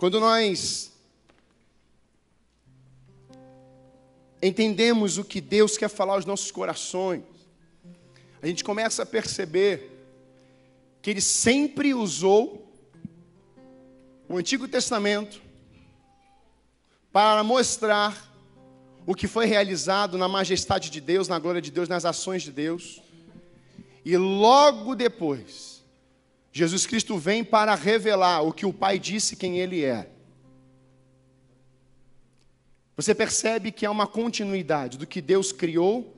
Quando nós entendemos o que Deus quer falar aos nossos corações, a gente começa a perceber que Ele sempre usou o Antigo Testamento para mostrar o que foi realizado na majestade de Deus, na glória de Deus, nas ações de Deus. E logo depois, Jesus Cristo vem para revelar o que o Pai disse quem Ele é. Você percebe que há uma continuidade do que Deus criou,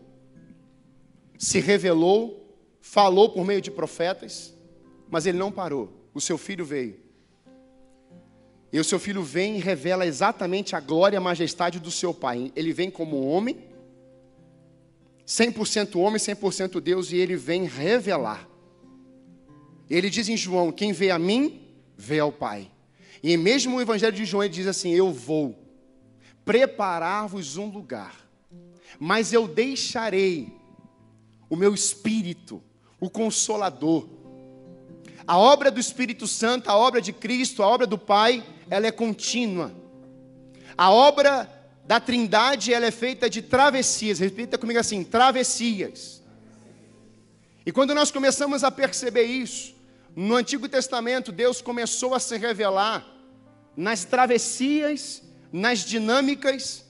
se revelou, falou por meio de profetas, mas Ele não parou. O seu filho veio. E o seu filho vem e revela exatamente a glória e a majestade do seu pai. Ele vem como homem, 100% homem, 100% Deus, e ele vem revelar. Ele diz em João: Quem vê a mim, vê ao Pai. E mesmo o Evangelho de João, ele diz assim: Eu vou preparar-vos um lugar, mas eu deixarei o meu Espírito, o Consolador. A obra do Espírito Santo, a obra de Cristo, a obra do Pai, ela é contínua. A obra da Trindade, ela é feita de travessias. Repita comigo assim: travessias. E quando nós começamos a perceber isso, no Antigo Testamento, Deus começou a se revelar nas travessias, nas dinâmicas,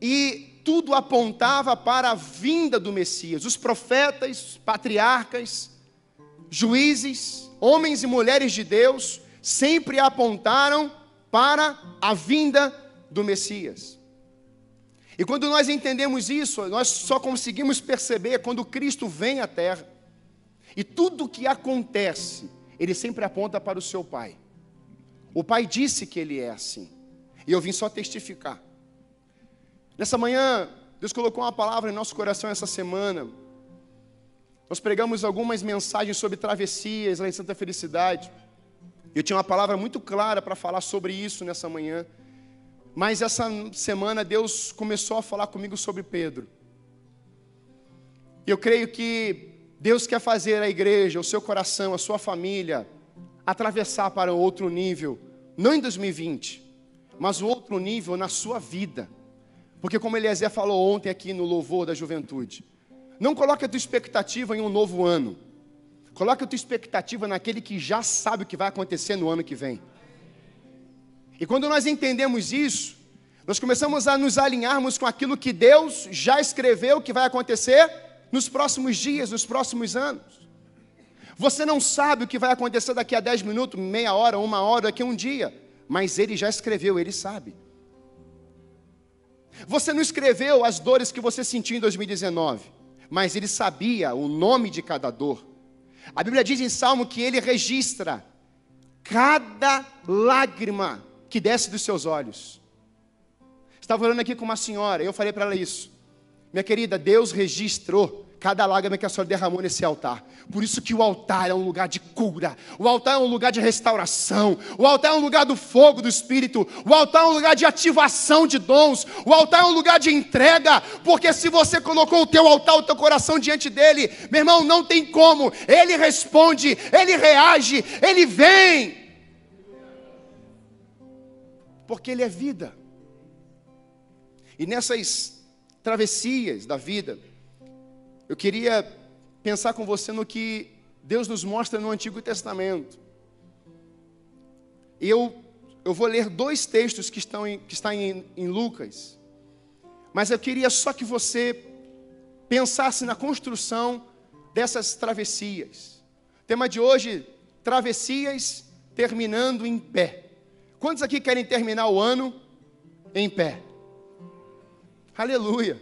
e tudo apontava para a vinda do Messias. Os profetas, patriarcas, juízes, homens e mulheres de Deus, sempre apontaram para a vinda do Messias. E quando nós entendemos isso, nós só conseguimos perceber quando Cristo vem à terra. E tudo que acontece, ele sempre aponta para o seu Pai. O Pai disse que ele é assim. E eu vim só testificar. Nessa manhã, Deus colocou uma palavra em nosso coração essa semana. Nós pregamos algumas mensagens sobre travessias lá em Santa Felicidade. Eu tinha uma palavra muito clara para falar sobre isso nessa manhã. Mas essa semana Deus começou a falar comigo sobre Pedro. Eu creio que Deus quer fazer a igreja, o seu coração, a sua família, atravessar para outro nível, não em 2020, mas o outro nível na sua vida. Porque como Eliezer falou ontem aqui no louvor da juventude, não coloque a tua expectativa em um novo ano. Coloque a tua expectativa naquele que já sabe o que vai acontecer no ano que vem. E quando nós entendemos isso, nós começamos a nos alinharmos com aquilo que Deus já escreveu que vai acontecer nos próximos dias, nos próximos anos. Você não sabe o que vai acontecer daqui a 10 minutos, meia hora, uma hora, daqui a um dia, mas Ele já escreveu, Ele sabe. Você não escreveu as dores que você sentiu em 2019, mas Ele sabia o nome de cada dor. A Bíblia diz em Salmo que ele registra cada lágrima que desce dos seus olhos. Estava orando aqui com uma senhora, eu falei para ela isso. Minha querida, Deus registrou cada lágrima que a senhora derramou nesse altar. Por isso que o altar é um lugar de cura, o altar é um lugar de restauração, o altar é um lugar do fogo do Espírito, o altar é um lugar de ativação de dons, o altar é um lugar de entrega, porque se você colocou o teu altar, o teu coração diante dele, meu irmão, não tem como, ele responde, ele reage, ele vem. Porque ele é vida. E nessas travessias da vida, eu queria pensar com você no que Deus nos mostra no Antigo Testamento. Eu, eu vou ler dois textos que estão, em, que estão em, em Lucas. Mas eu queria só que você pensasse na construção dessas travessias. O tema de hoje, travessias terminando em pé. Quantos aqui querem terminar o ano em pé? Aleluia.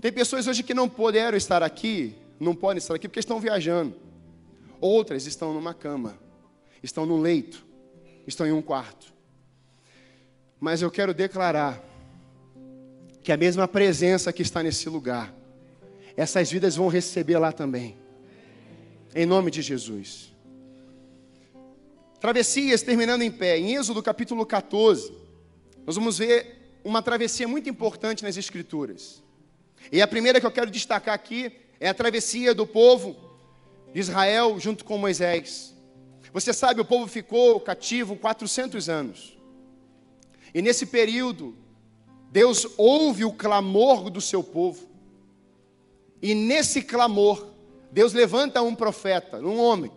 Tem pessoas hoje que não puderam estar aqui, não podem estar aqui porque estão viajando. Outras estão numa cama, estão num leito, estão em um quarto. Mas eu quero declarar que a mesma presença que está nesse lugar, essas vidas vão receber lá também. Em nome de Jesus. Travessias terminando em pé. Em Êxodo capítulo 14, nós vamos ver uma travessia muito importante nas Escrituras. E a primeira que eu quero destacar aqui é a travessia do povo de Israel junto com Moisés. Você sabe, o povo ficou cativo 400 anos. E nesse período, Deus ouve o clamor do seu povo. E nesse clamor, Deus levanta um profeta, um homem,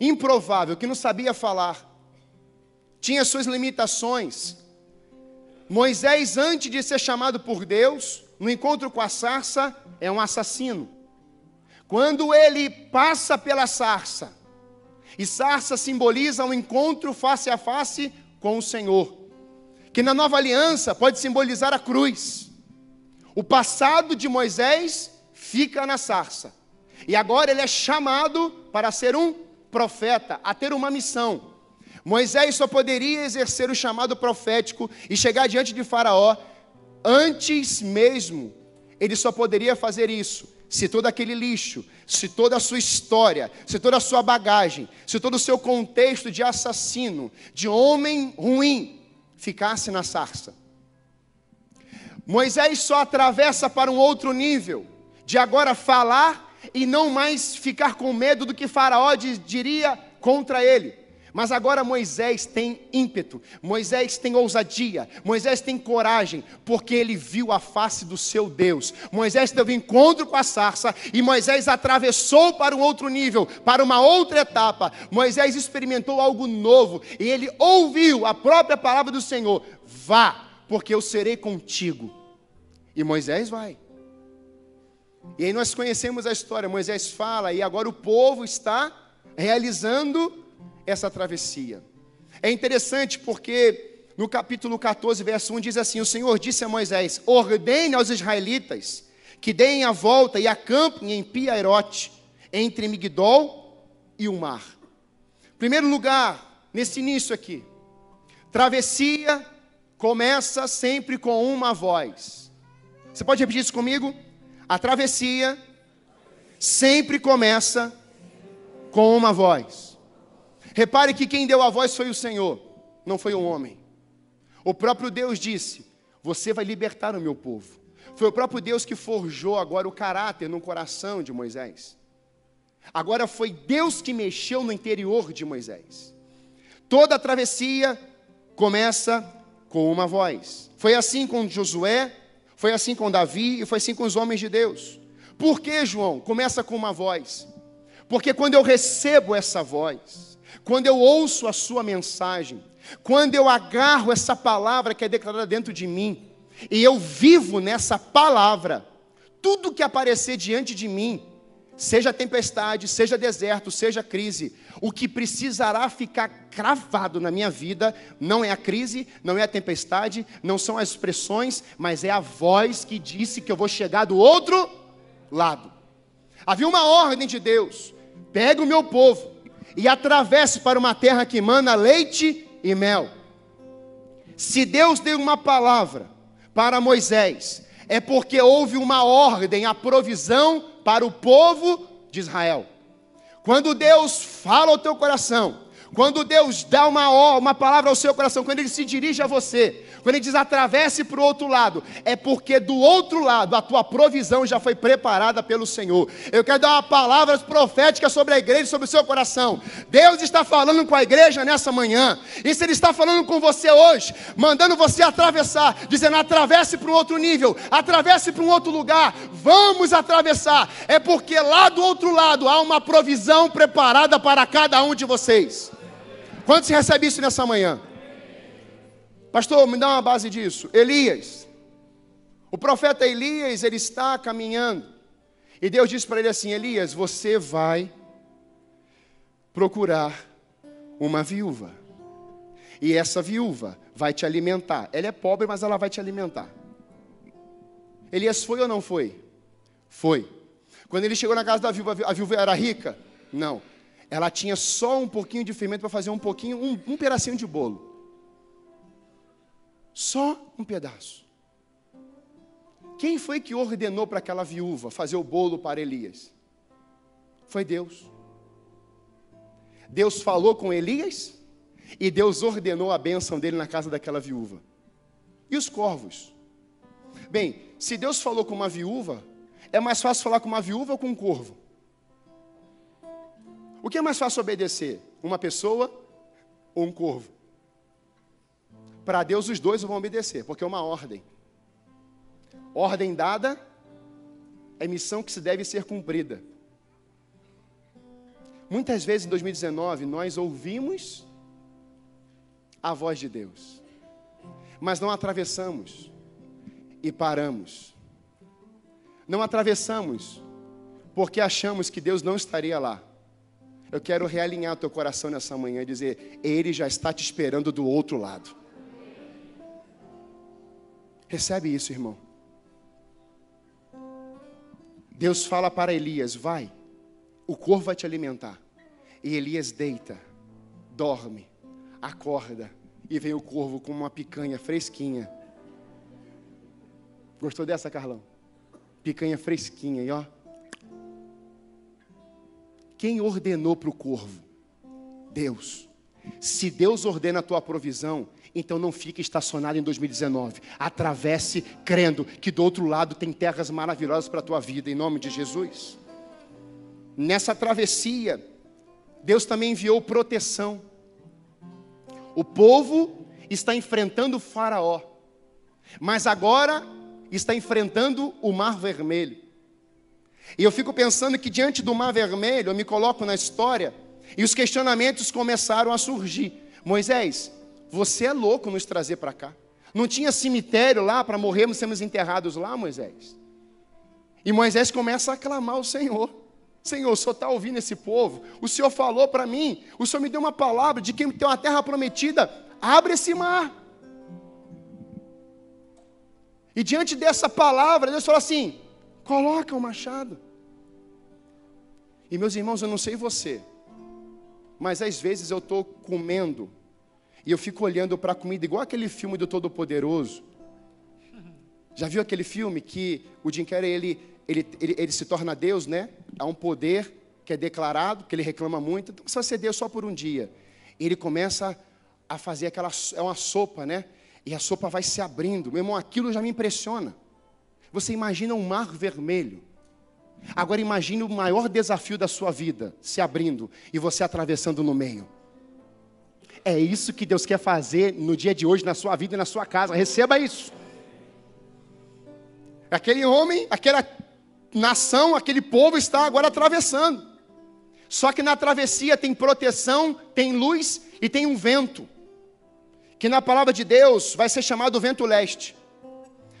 improvável, que não sabia falar, tinha suas limitações. Moisés, antes de ser chamado por Deus, no encontro com a sarça, é um assassino. Quando ele passa pela sarça, e sarça simboliza um encontro face a face com o Senhor, que na nova aliança pode simbolizar a cruz. O passado de Moisés fica na sarça, e agora ele é chamado para ser um profeta, a ter uma missão. Moisés só poderia exercer o chamado profético e chegar diante de Faraó antes mesmo. Ele só poderia fazer isso se todo aquele lixo, se toda a sua história, se toda a sua bagagem, se todo o seu contexto de assassino, de homem ruim, ficasse na sarça. Moisés só atravessa para um outro nível, de agora falar e não mais ficar com medo do que Faraó diria contra ele. Mas agora Moisés tem ímpeto, Moisés tem ousadia, Moisés tem coragem, porque ele viu a face do seu Deus. Moisés teve encontro com a sarça e Moisés atravessou para um outro nível, para uma outra etapa. Moisés experimentou algo novo e ele ouviu a própria palavra do Senhor: Vá, porque eu serei contigo. E Moisés vai. E aí nós conhecemos a história. Moisés fala e agora o povo está realizando essa travessia. É interessante porque no capítulo 14, verso 1 diz assim: O Senhor disse a Moisés: Ordene aos israelitas que deem a volta e acampem em Piairote, entre Migdol e o mar. Primeiro lugar, nesse início aqui, travessia começa sempre com uma voz. Você pode repetir isso comigo? A travessia sempre começa com uma voz. Repare que quem deu a voz foi o Senhor, não foi um homem. O próprio Deus disse: Você vai libertar o meu povo. Foi o próprio Deus que forjou agora o caráter no coração de Moisés. Agora foi Deus que mexeu no interior de Moisés. Toda a travessia começa com uma voz. Foi assim com Josué, foi assim com Davi e foi assim com os homens de Deus. Por que, João? Começa com uma voz. Porque quando eu recebo essa voz, quando eu ouço a sua mensagem, quando eu agarro essa palavra que é declarada dentro de mim, e eu vivo nessa palavra, tudo que aparecer diante de mim, seja tempestade, seja deserto, seja crise, o que precisará ficar cravado na minha vida não é a crise, não é a tempestade, não são as expressões, mas é a voz que disse que eu vou chegar do outro lado. Havia uma ordem de Deus: pega o meu povo, e atravesse para uma terra que mana leite e mel. Se Deus deu uma palavra para Moisés, é porque houve uma ordem, a provisão para o povo de Israel. Quando Deus fala ao teu coração, quando Deus dá uma, uma palavra ao seu coração, quando Ele se dirige a você, quando ele diz atravesse para o outro lado, é porque do outro lado a tua provisão já foi preparada pelo Senhor. Eu quero dar uma palavra profética sobre a igreja, sobre o seu coração. Deus está falando com a igreja nessa manhã. E se Ele está falando com você hoje, mandando você atravessar, dizendo atravesse para um outro nível, atravesse para um outro lugar, vamos atravessar. É porque lá do outro lado há uma provisão preparada para cada um de vocês. Quantos recebe isso nessa manhã? Pastor, me dá uma base disso. Elias. O profeta Elias, ele está caminhando. E Deus disse para ele assim: Elias, você vai procurar uma viúva. E essa viúva vai te alimentar. Ela é pobre, mas ela vai te alimentar. Elias foi ou não foi? Foi. Quando ele chegou na casa da viúva, a viúva era rica? Não. Ela tinha só um pouquinho de fermento para fazer um pouquinho, um, um pedacinho de bolo. Só um pedaço. Quem foi que ordenou para aquela viúva fazer o bolo para Elias? Foi Deus. Deus falou com Elias e Deus ordenou a bênção dele na casa daquela viúva. E os corvos? Bem, se Deus falou com uma viúva, é mais fácil falar com uma viúva ou com um corvo? O que é mais fácil obedecer? uma pessoa ou um corvo. Para Deus, os dois vão obedecer, porque é uma ordem. Ordem dada é missão que se deve ser cumprida. Muitas vezes em 2019 nós ouvimos a voz de Deus, mas não atravessamos e paramos. Não atravessamos porque achamos que Deus não estaria lá. Eu quero realinhar o teu coração nessa manhã e dizer: Ele já está te esperando do outro lado. Recebe isso, irmão. Deus fala para Elias: Vai, o corvo vai te alimentar. E Elias deita, dorme, acorda, e vem o corvo com uma picanha fresquinha. Gostou dessa, Carlão? Picanha fresquinha, e ó. Quem ordenou para o corvo? Deus. Se Deus ordena a tua provisão, então não fique estacionado em 2019. Atravesse crendo que do outro lado tem terras maravilhosas para a tua vida, em nome de Jesus. Nessa travessia, Deus também enviou proteção. O povo está enfrentando o Faraó, mas agora está enfrentando o Mar Vermelho. E eu fico pensando que diante do Mar Vermelho, eu me coloco na história, e os questionamentos começaram a surgir. Moisés, você é louco nos trazer para cá. Não tinha cemitério lá para morrermos, sermos enterrados lá, Moisés. E Moisés começa a clamar ao Senhor. Senhor, o Senhor está ouvindo esse povo? O Senhor falou para mim, o Senhor me deu uma palavra de que tem uma terra prometida, abre esse mar. E diante dessa palavra, Deus falou assim: Coloca o machado. E meus irmãos, eu não sei você, mas às vezes eu estou comendo e eu fico olhando para a comida, igual aquele filme do Todo-Poderoso. Já viu aquele filme que o Jim Carrey ele, ele, ele, ele, se torna Deus, né? Há um poder que é declarado, que ele reclama muito, então você vai ser Deus só por um dia. E ele começa a fazer aquela, é uma sopa, né? E a sopa vai se abrindo. Meu irmão, aquilo já me impressiona. Você imagina um mar vermelho. Agora imagine o maior desafio da sua vida se abrindo e você atravessando no meio. É isso que Deus quer fazer no dia de hoje na sua vida e na sua casa. Receba isso. Aquele homem, aquela nação, aquele povo está agora atravessando. Só que na travessia tem proteção, tem luz e tem um vento. Que na palavra de Deus vai ser chamado vento leste.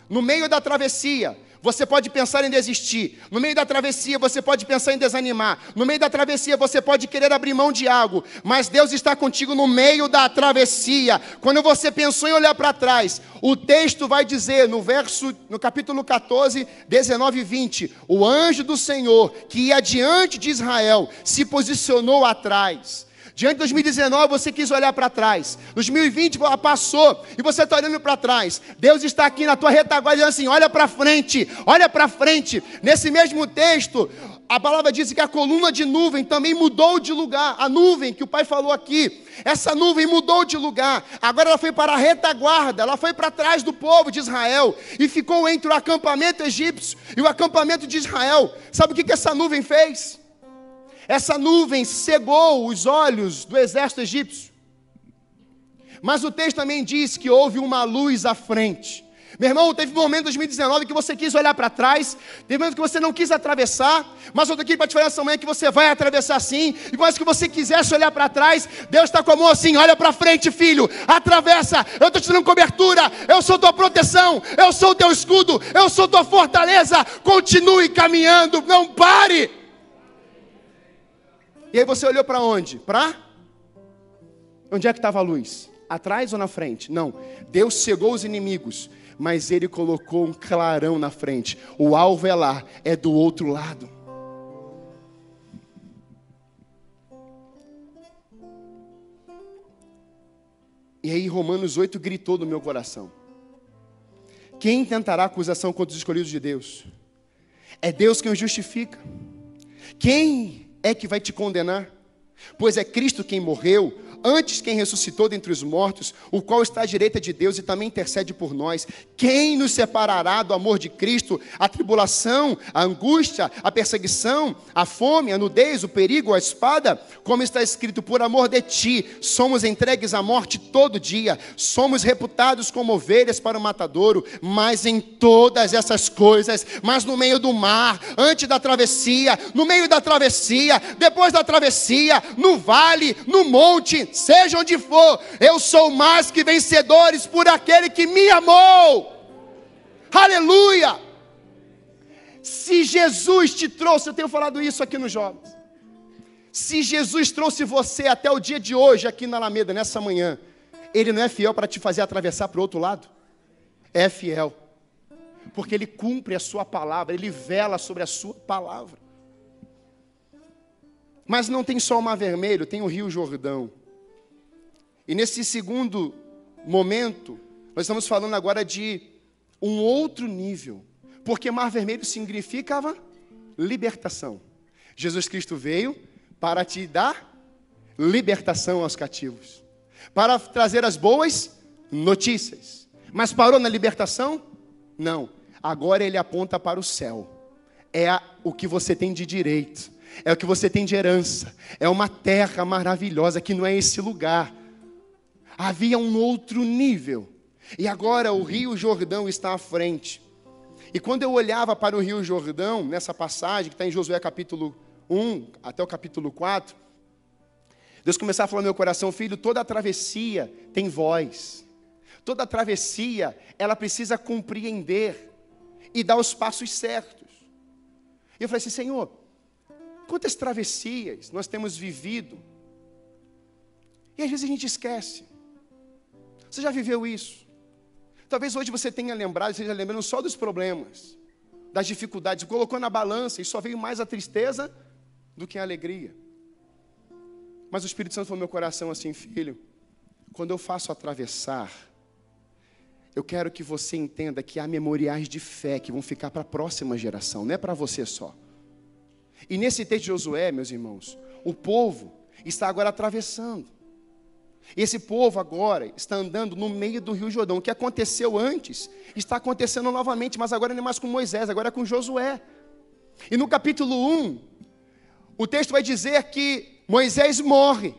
No meio da travessia, você pode pensar em desistir. No meio da travessia, você pode pensar em desanimar. No meio da travessia, você pode querer abrir mão de algo. Mas Deus está contigo no meio da travessia. Quando você pensou em olhar para trás, o texto vai dizer no verso, no capítulo 14, 19 e 20: O anjo do Senhor, que ia diante de Israel, se posicionou atrás Diante de 2019 você quis olhar para trás. 2020 passou e você está olhando para trás. Deus está aqui na tua retaguarda dizendo assim: olha para frente, olha para frente. Nesse mesmo texto, a palavra diz que a coluna de nuvem também mudou de lugar. A nuvem que o pai falou aqui, essa nuvem mudou de lugar. Agora ela foi para a retaguarda, ela foi para trás do povo de Israel e ficou entre o acampamento egípcio e o acampamento de Israel. Sabe o que, que essa nuvem fez? Essa nuvem cegou os olhos do exército egípcio. Mas o texto também diz que houve uma luz à frente. Meu irmão, teve um momento em 2019 que você quis olhar para trás, teve um momento que você não quis atravessar, mas eu estou aqui para te falar essa manhã que você vai atravessar sim, e mais que você quisesse olhar para trás, Deus está com a mão assim: olha para frente, filho, atravessa, eu estou te dando cobertura, eu sou tua proteção, eu sou teu escudo, eu sou tua fortaleza, continue caminhando, não pare. E aí você olhou para onde? Para? Onde é que estava a luz? Atrás ou na frente? Não. Deus cegou os inimigos, mas ele colocou um clarão na frente. O alvo é lá, é do outro lado. E aí Romanos 8 gritou no meu coração. Quem tentará acusação contra os escolhidos de Deus? É Deus quem os justifica. Quem é que vai te condenar? Pois é Cristo quem morreu, antes quem ressuscitou dentre os mortos, o qual está à direita de Deus e também intercede por nós. Quem nos separará do amor de Cristo? A tribulação, a angústia, a perseguição, a fome, a nudez, o perigo, a espada? Como está escrito, por amor de ti, somos entregues à morte todo dia, somos reputados como ovelhas para o matadouro, mas em todas essas coisas, mas no meio do mar, antes da travessia, no meio da travessia, depois da travessia, no vale, no monte, seja onde for, eu sou mais que vencedores por aquele que me amou. Aleluia! Se Jesus te trouxe, eu tenho falado isso aqui nos jovens. Se Jesus trouxe você até o dia de hoje aqui na Alameda, nessa manhã, Ele não é fiel para te fazer atravessar para o outro lado? É fiel, porque Ele cumpre a Sua palavra, Ele vela sobre a Sua palavra. Mas não tem só o Mar Vermelho, tem o Rio Jordão. E nesse segundo momento, nós estamos falando agora de um outro nível. Porque Mar Vermelho significava libertação. Jesus Cristo veio para te dar libertação aos cativos, para trazer as boas notícias. Mas parou na libertação? Não. Agora ele aponta para o céu. É o que você tem de direito, é o que você tem de herança, é uma terra maravilhosa que não é esse lugar havia um outro nível. E agora o Rio Jordão está à frente. E quando eu olhava para o Rio Jordão, nessa passagem que está em Josué capítulo 1 até o capítulo 4, Deus começava a falar no meu coração, filho, toda travessia tem voz. Toda travessia, ela precisa compreender e dar os passos certos. E eu falei assim, Senhor, quantas travessias nós temos vivido? E às vezes a gente esquece. Você já viveu isso? Talvez hoje você tenha lembrado, esteja lembrando só dos problemas, das dificuldades, colocou na balança e só veio mais a tristeza do que a alegria. Mas o Espírito Santo falou meu coração assim, filho, quando eu faço atravessar, eu quero que você entenda que há memoriais de fé que vão ficar para a próxima geração, não é para você só. E nesse texto de Josué, meus irmãos, o povo está agora atravessando. Esse povo agora está andando no meio do Rio Jordão. O que aconteceu antes está acontecendo novamente, mas agora não é mais com Moisés, agora é com Josué. E no capítulo 1, o texto vai dizer que Moisés morre.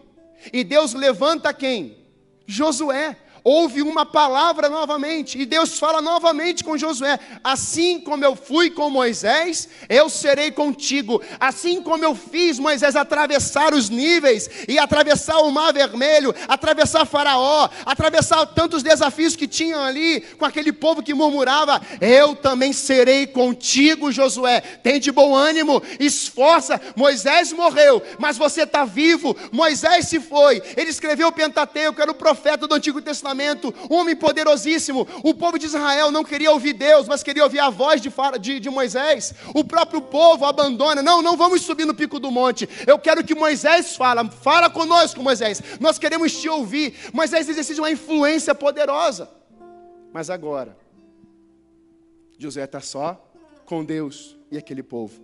E Deus levanta quem? Josué houve uma palavra novamente, e Deus fala novamente com Josué: Assim como eu fui com Moisés, eu serei contigo. Assim como eu fiz Moisés atravessar os níveis e atravessar o mar vermelho, atravessar Faraó, atravessar tantos desafios que tinham ali com aquele povo que murmurava, eu também serei contigo, Josué. Tem de bom ânimo, esforça. Moisés morreu, mas você está vivo. Moisés se foi, ele escreveu o Pentateuco, era o profeta do Antigo Testamento Testamento, homem poderosíssimo. O povo de Israel não queria ouvir Deus, mas queria ouvir a voz de, de, de Moisés. O próprio povo abandona. Não, não vamos subir no pico do monte. Eu quero que Moisés fala. Fala conosco, Moisés. Nós queremos te ouvir. Moisés exerce uma influência poderosa. Mas agora, José está só com Deus e aquele povo.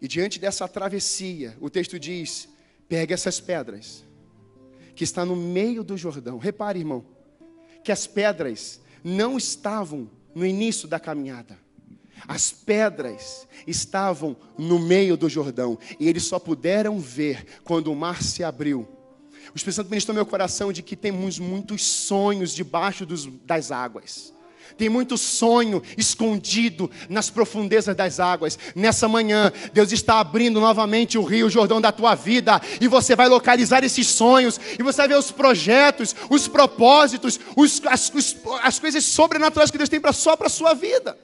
E diante dessa travessia, o texto diz: pegue essas pedras que está no meio do Jordão. Repare, irmão, que as pedras não estavam no início da caminhada. As pedras estavam no meio do Jordão e eles só puderam ver quando o mar se abriu. O Espírito Santo ministrou meu coração de que temos muitos sonhos debaixo dos, das águas. Tem muito sonho escondido nas profundezas das águas. Nessa manhã, Deus está abrindo novamente o rio Jordão da tua vida. E você vai localizar esses sonhos. E você vai ver os projetos, os propósitos, os, as, os, as coisas sobrenaturais que Deus tem pra, só para a sua vida.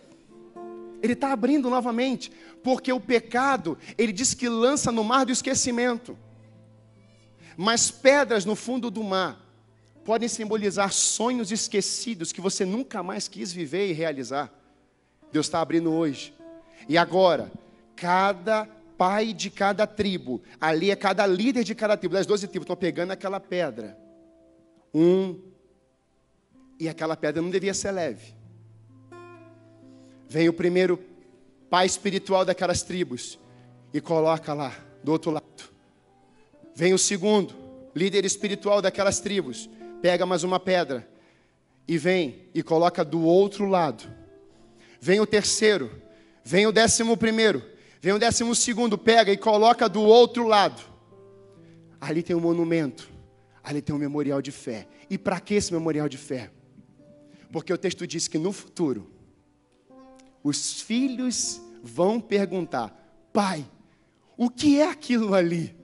Ele está abrindo novamente. Porque o pecado, ele diz que lança no mar do esquecimento. Mas pedras no fundo do mar podem simbolizar sonhos esquecidos que você nunca mais quis viver e realizar. Deus está abrindo hoje. E agora, cada pai de cada tribo, ali é cada líder de cada tribo, das doze tribos, estão pegando aquela pedra. Um, e aquela pedra não devia ser leve. Vem o primeiro pai espiritual daquelas tribos e coloca lá, do outro lado. Vem o segundo, líder espiritual daquelas tribos, pega mais uma pedra e vem e coloca do outro lado. Vem o terceiro, vem o décimo primeiro, vem o décimo segundo, pega e coloca do outro lado. Ali tem um monumento, ali tem um memorial de fé. E para que esse memorial de fé? Porque o texto diz que no futuro, os filhos vão perguntar: Pai, o que é aquilo ali?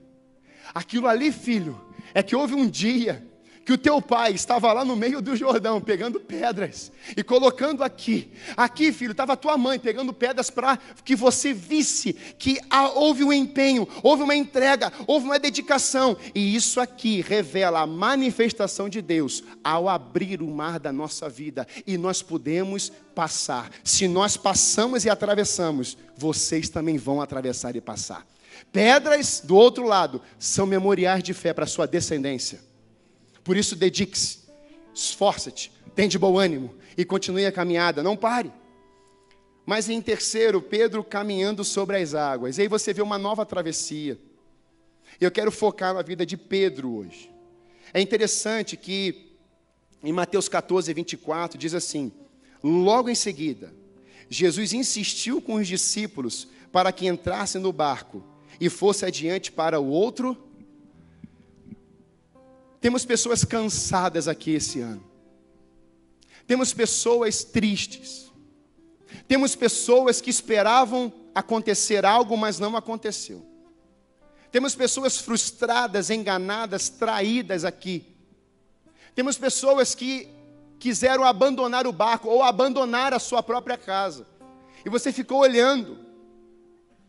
Aquilo ali, filho, é que houve um dia que o teu pai estava lá no meio do Jordão, pegando pedras e colocando aqui. Aqui, filho, estava tua mãe pegando pedras para que você visse que houve um empenho, houve uma entrega, houve uma dedicação. E isso aqui revela a manifestação de Deus ao abrir o mar da nossa vida. E nós podemos passar. Se nós passamos e atravessamos, vocês também vão atravessar e passar. Pedras do outro lado são memoriais de fé para sua descendência. Por isso, dedique-se, esforça-te, tem de bom ânimo e continue a caminhada, não pare. Mas em terceiro, Pedro caminhando sobre as águas. E aí você vê uma nova travessia. Eu quero focar na vida de Pedro hoje. É interessante que em Mateus 14, 24, diz assim: Logo em seguida, Jesus insistiu com os discípulos para que entrassem no barco e fosse adiante para o outro temos pessoas cansadas aqui esse ano. Temos pessoas tristes. Temos pessoas que esperavam acontecer algo, mas não aconteceu. Temos pessoas frustradas, enganadas, traídas aqui. Temos pessoas que quiseram abandonar o barco ou abandonar a sua própria casa. E você ficou olhando,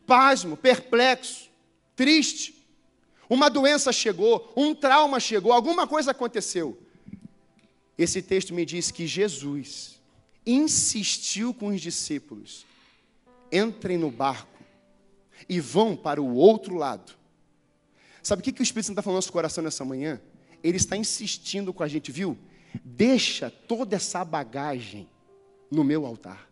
pasmo, perplexo, triste. Uma doença chegou, um trauma chegou, alguma coisa aconteceu. Esse texto me diz que Jesus insistiu com os discípulos: entrem no barco e vão para o outro lado. Sabe o que, o Espírito Santo está falando no nosso coração nessa manhã? Ele está insistindo com a gente, viu? Deixa toda essa bagagem no meu altar.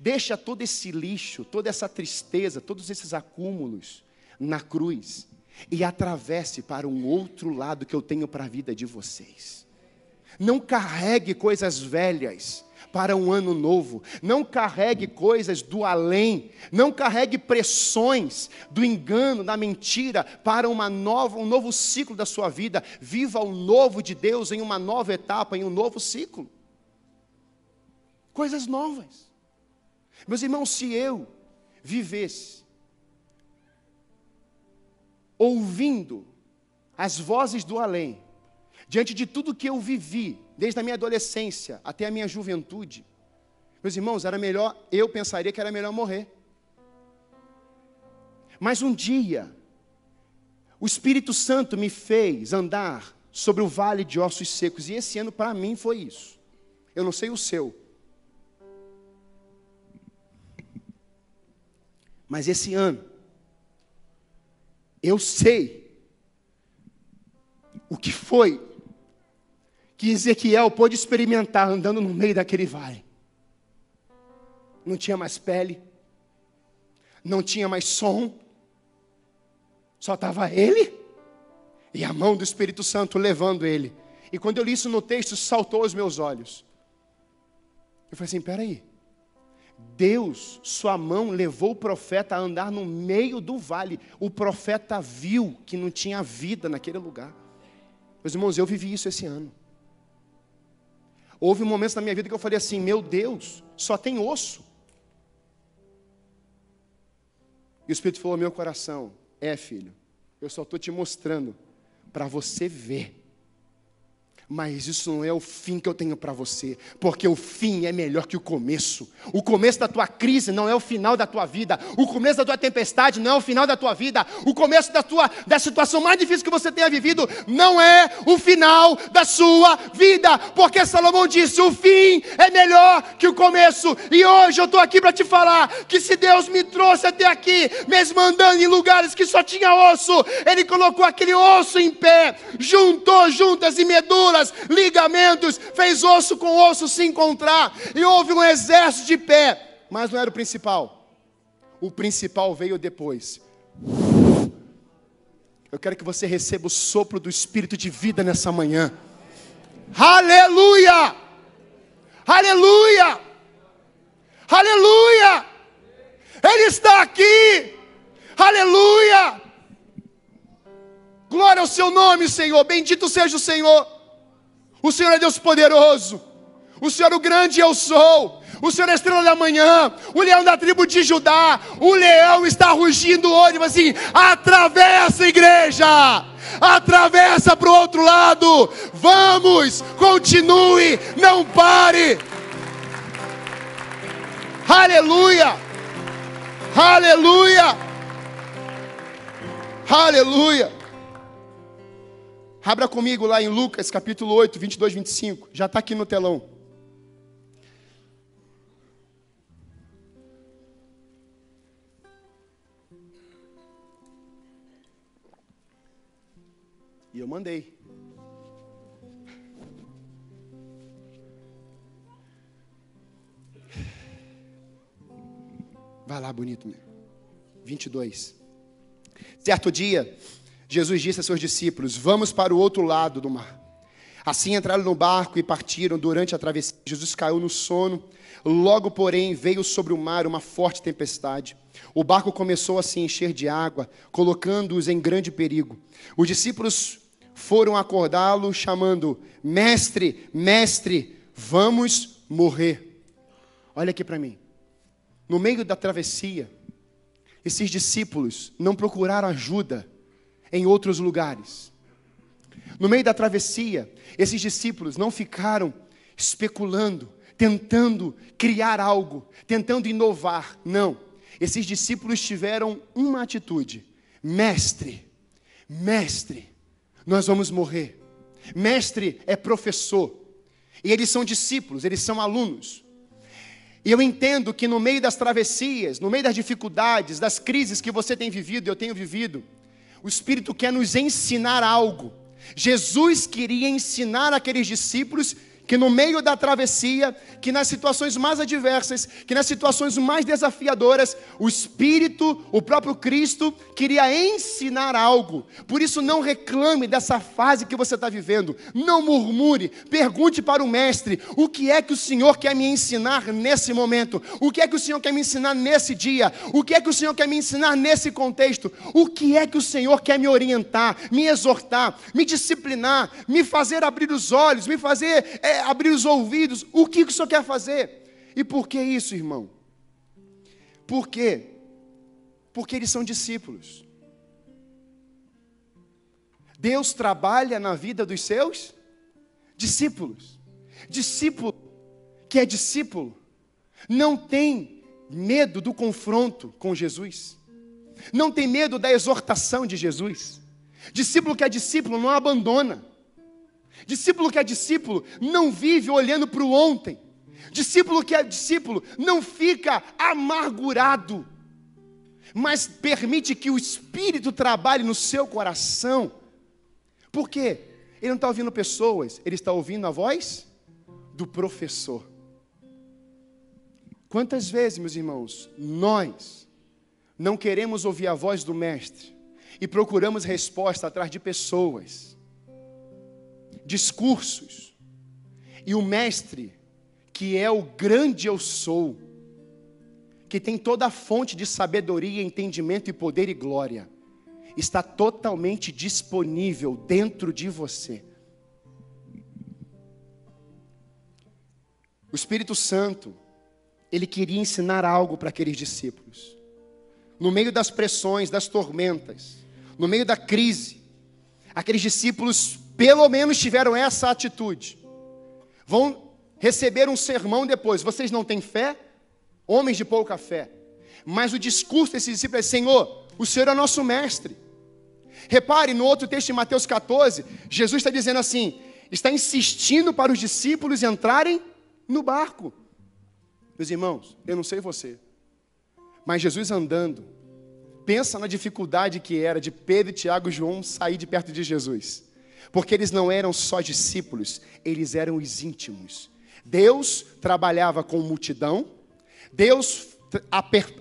Deixa todo esse lixo, toda essa tristeza, todos esses acúmulos na cruz e atravesse para um outro lado que eu tenho para a vida de vocês. Não carregue coisas velhas para um ano novo. Não carregue coisas do além. Não carregue pressões do engano, da mentira para uma nova, um novo ciclo da sua vida. Viva o novo de Deus em uma nova etapa, em um novo ciclo. Coisas novas. Meus irmãos, se eu vivesse ouvindo as vozes do além, diante de tudo que eu vivi, desde a minha adolescência até a minha juventude, meus irmãos, era melhor, eu pensaria que era melhor morrer. Mas um dia, o Espírito Santo me fez andar sobre o vale de ossos secos, e esse ano para mim foi isso. Eu não sei o seu. Mas esse ano, eu sei o que foi que Ezequiel pôde experimentar andando no meio daquele vale. Não tinha mais pele, não tinha mais som, só estava ele e a mão do Espírito Santo levando ele. E quando eu li isso no texto, saltou aos meus olhos. Eu falei assim: peraí, Deus, sua mão levou o profeta a andar no meio do vale. O profeta viu que não tinha vida naquele lugar. Meus irmãos, eu vivi isso esse ano. Houve momentos na minha vida que eu falei assim: meu Deus, só tem osso. E o Espírito falou ao meu coração: é, filho, eu só estou te mostrando para você ver mas isso não é o fim que eu tenho para você, porque o fim é melhor que o começo. O começo da tua crise não é o final da tua vida. O começo da tua tempestade não é o final da tua vida. O começo da tua da situação mais difícil que você tenha vivido não é o final da sua vida, porque Salomão disse: "O fim é melhor que o começo". E hoje eu estou aqui para te falar que se Deus me trouxe até aqui, mesmo andando em lugares que só tinha osso, ele colocou aquele osso em pé, juntou juntas e medulas ligamentos, fez osso com osso se encontrar, e houve um exército de pé, mas não era o principal. O principal veio depois. Eu quero que você receba o sopro do Espírito de vida nessa manhã. Aleluia! Aleluia! Aleluia! Ele está aqui! Aleluia! Glória ao seu nome, Senhor. Bendito seja o Senhor. O Senhor é Deus poderoso. O Senhor, o grande eu sou. O Senhor é a estrela da manhã, o leão da tribo de Judá. O leão está rugindo hoje, mas assim, atravessa a igreja atravessa para o outro lado. Vamos, continue, não pare. Aleluia, aleluia, aleluia. Abra comigo lá em Lucas capítulo 8, 22, 25. Já está aqui no telão. E eu mandei. Vai lá, bonito meu. 22. Certo dia, Jesus disse a seus discípulos: Vamos para o outro lado do mar. Assim entraram no barco e partiram durante a travessia. Jesus caiu no sono. Logo, porém, veio sobre o mar uma forte tempestade. O barco começou a se encher de água, colocando-os em grande perigo. Os discípulos foram acordá-lo, chamando: Mestre, mestre, vamos morrer. Olha aqui para mim. No meio da travessia, esses discípulos não procuraram ajuda em outros lugares. No meio da travessia, esses discípulos não ficaram especulando, tentando criar algo, tentando inovar. Não. Esses discípulos tiveram uma atitude: Mestre, mestre, nós vamos morrer. Mestre é professor. E eles são discípulos, eles são alunos. E eu entendo que no meio das travessias, no meio das dificuldades, das crises que você tem vivido, eu tenho vivido, o Espírito quer nos ensinar algo. Jesus queria ensinar aqueles discípulos que no meio da travessia, que nas situações mais adversas, que nas situações mais desafiadoras, o Espírito, o próprio Cristo, queria ensinar algo. Por isso, não reclame dessa fase que você está vivendo, não murmure, pergunte para o Mestre: o que é que o Senhor quer me ensinar nesse momento? O que é que o Senhor quer me ensinar nesse dia? O que é que o Senhor quer me ensinar nesse contexto? O que é que o Senhor quer me orientar, me exortar, me disciplinar, me fazer abrir os olhos, me fazer. É, abrir os ouvidos. O que, que o Senhor quer fazer? E por que isso, irmão? Por quê? Porque eles são discípulos. Deus trabalha na vida dos seus discípulos. Discípulo que é discípulo não tem medo do confronto com Jesus. Não tem medo da exortação de Jesus. Discípulo que é discípulo não abandona. Discípulo que é discípulo não vive olhando para o ontem. Discípulo que é discípulo não fica amargurado, mas permite que o Espírito trabalhe no seu coração. Por quê? Ele não está ouvindo pessoas, ele está ouvindo a voz do professor. Quantas vezes, meus irmãos, nós não queremos ouvir a voz do Mestre e procuramos resposta atrás de pessoas discursos. E o mestre, que é o grande eu sou, que tem toda a fonte de sabedoria, entendimento e poder e glória, está totalmente disponível dentro de você. O Espírito Santo, ele queria ensinar algo para aqueles discípulos. No meio das pressões, das tormentas, no meio da crise, aqueles discípulos pelo menos tiveram essa atitude. Vão receber um sermão depois. Vocês não têm fé? Homens de pouca fé. Mas o discurso desses discípulos é: Senhor, o Senhor é nosso mestre. Repare no outro texto de Mateus 14, Jesus está dizendo assim: está insistindo para os discípulos entrarem no barco. Meus irmãos, eu não sei você, mas Jesus andando, pensa na dificuldade que era de Pedro, Tiago e João sair de perto de Jesus porque eles não eram só discípulos, eles eram os íntimos. Deus trabalhava com multidão, Deus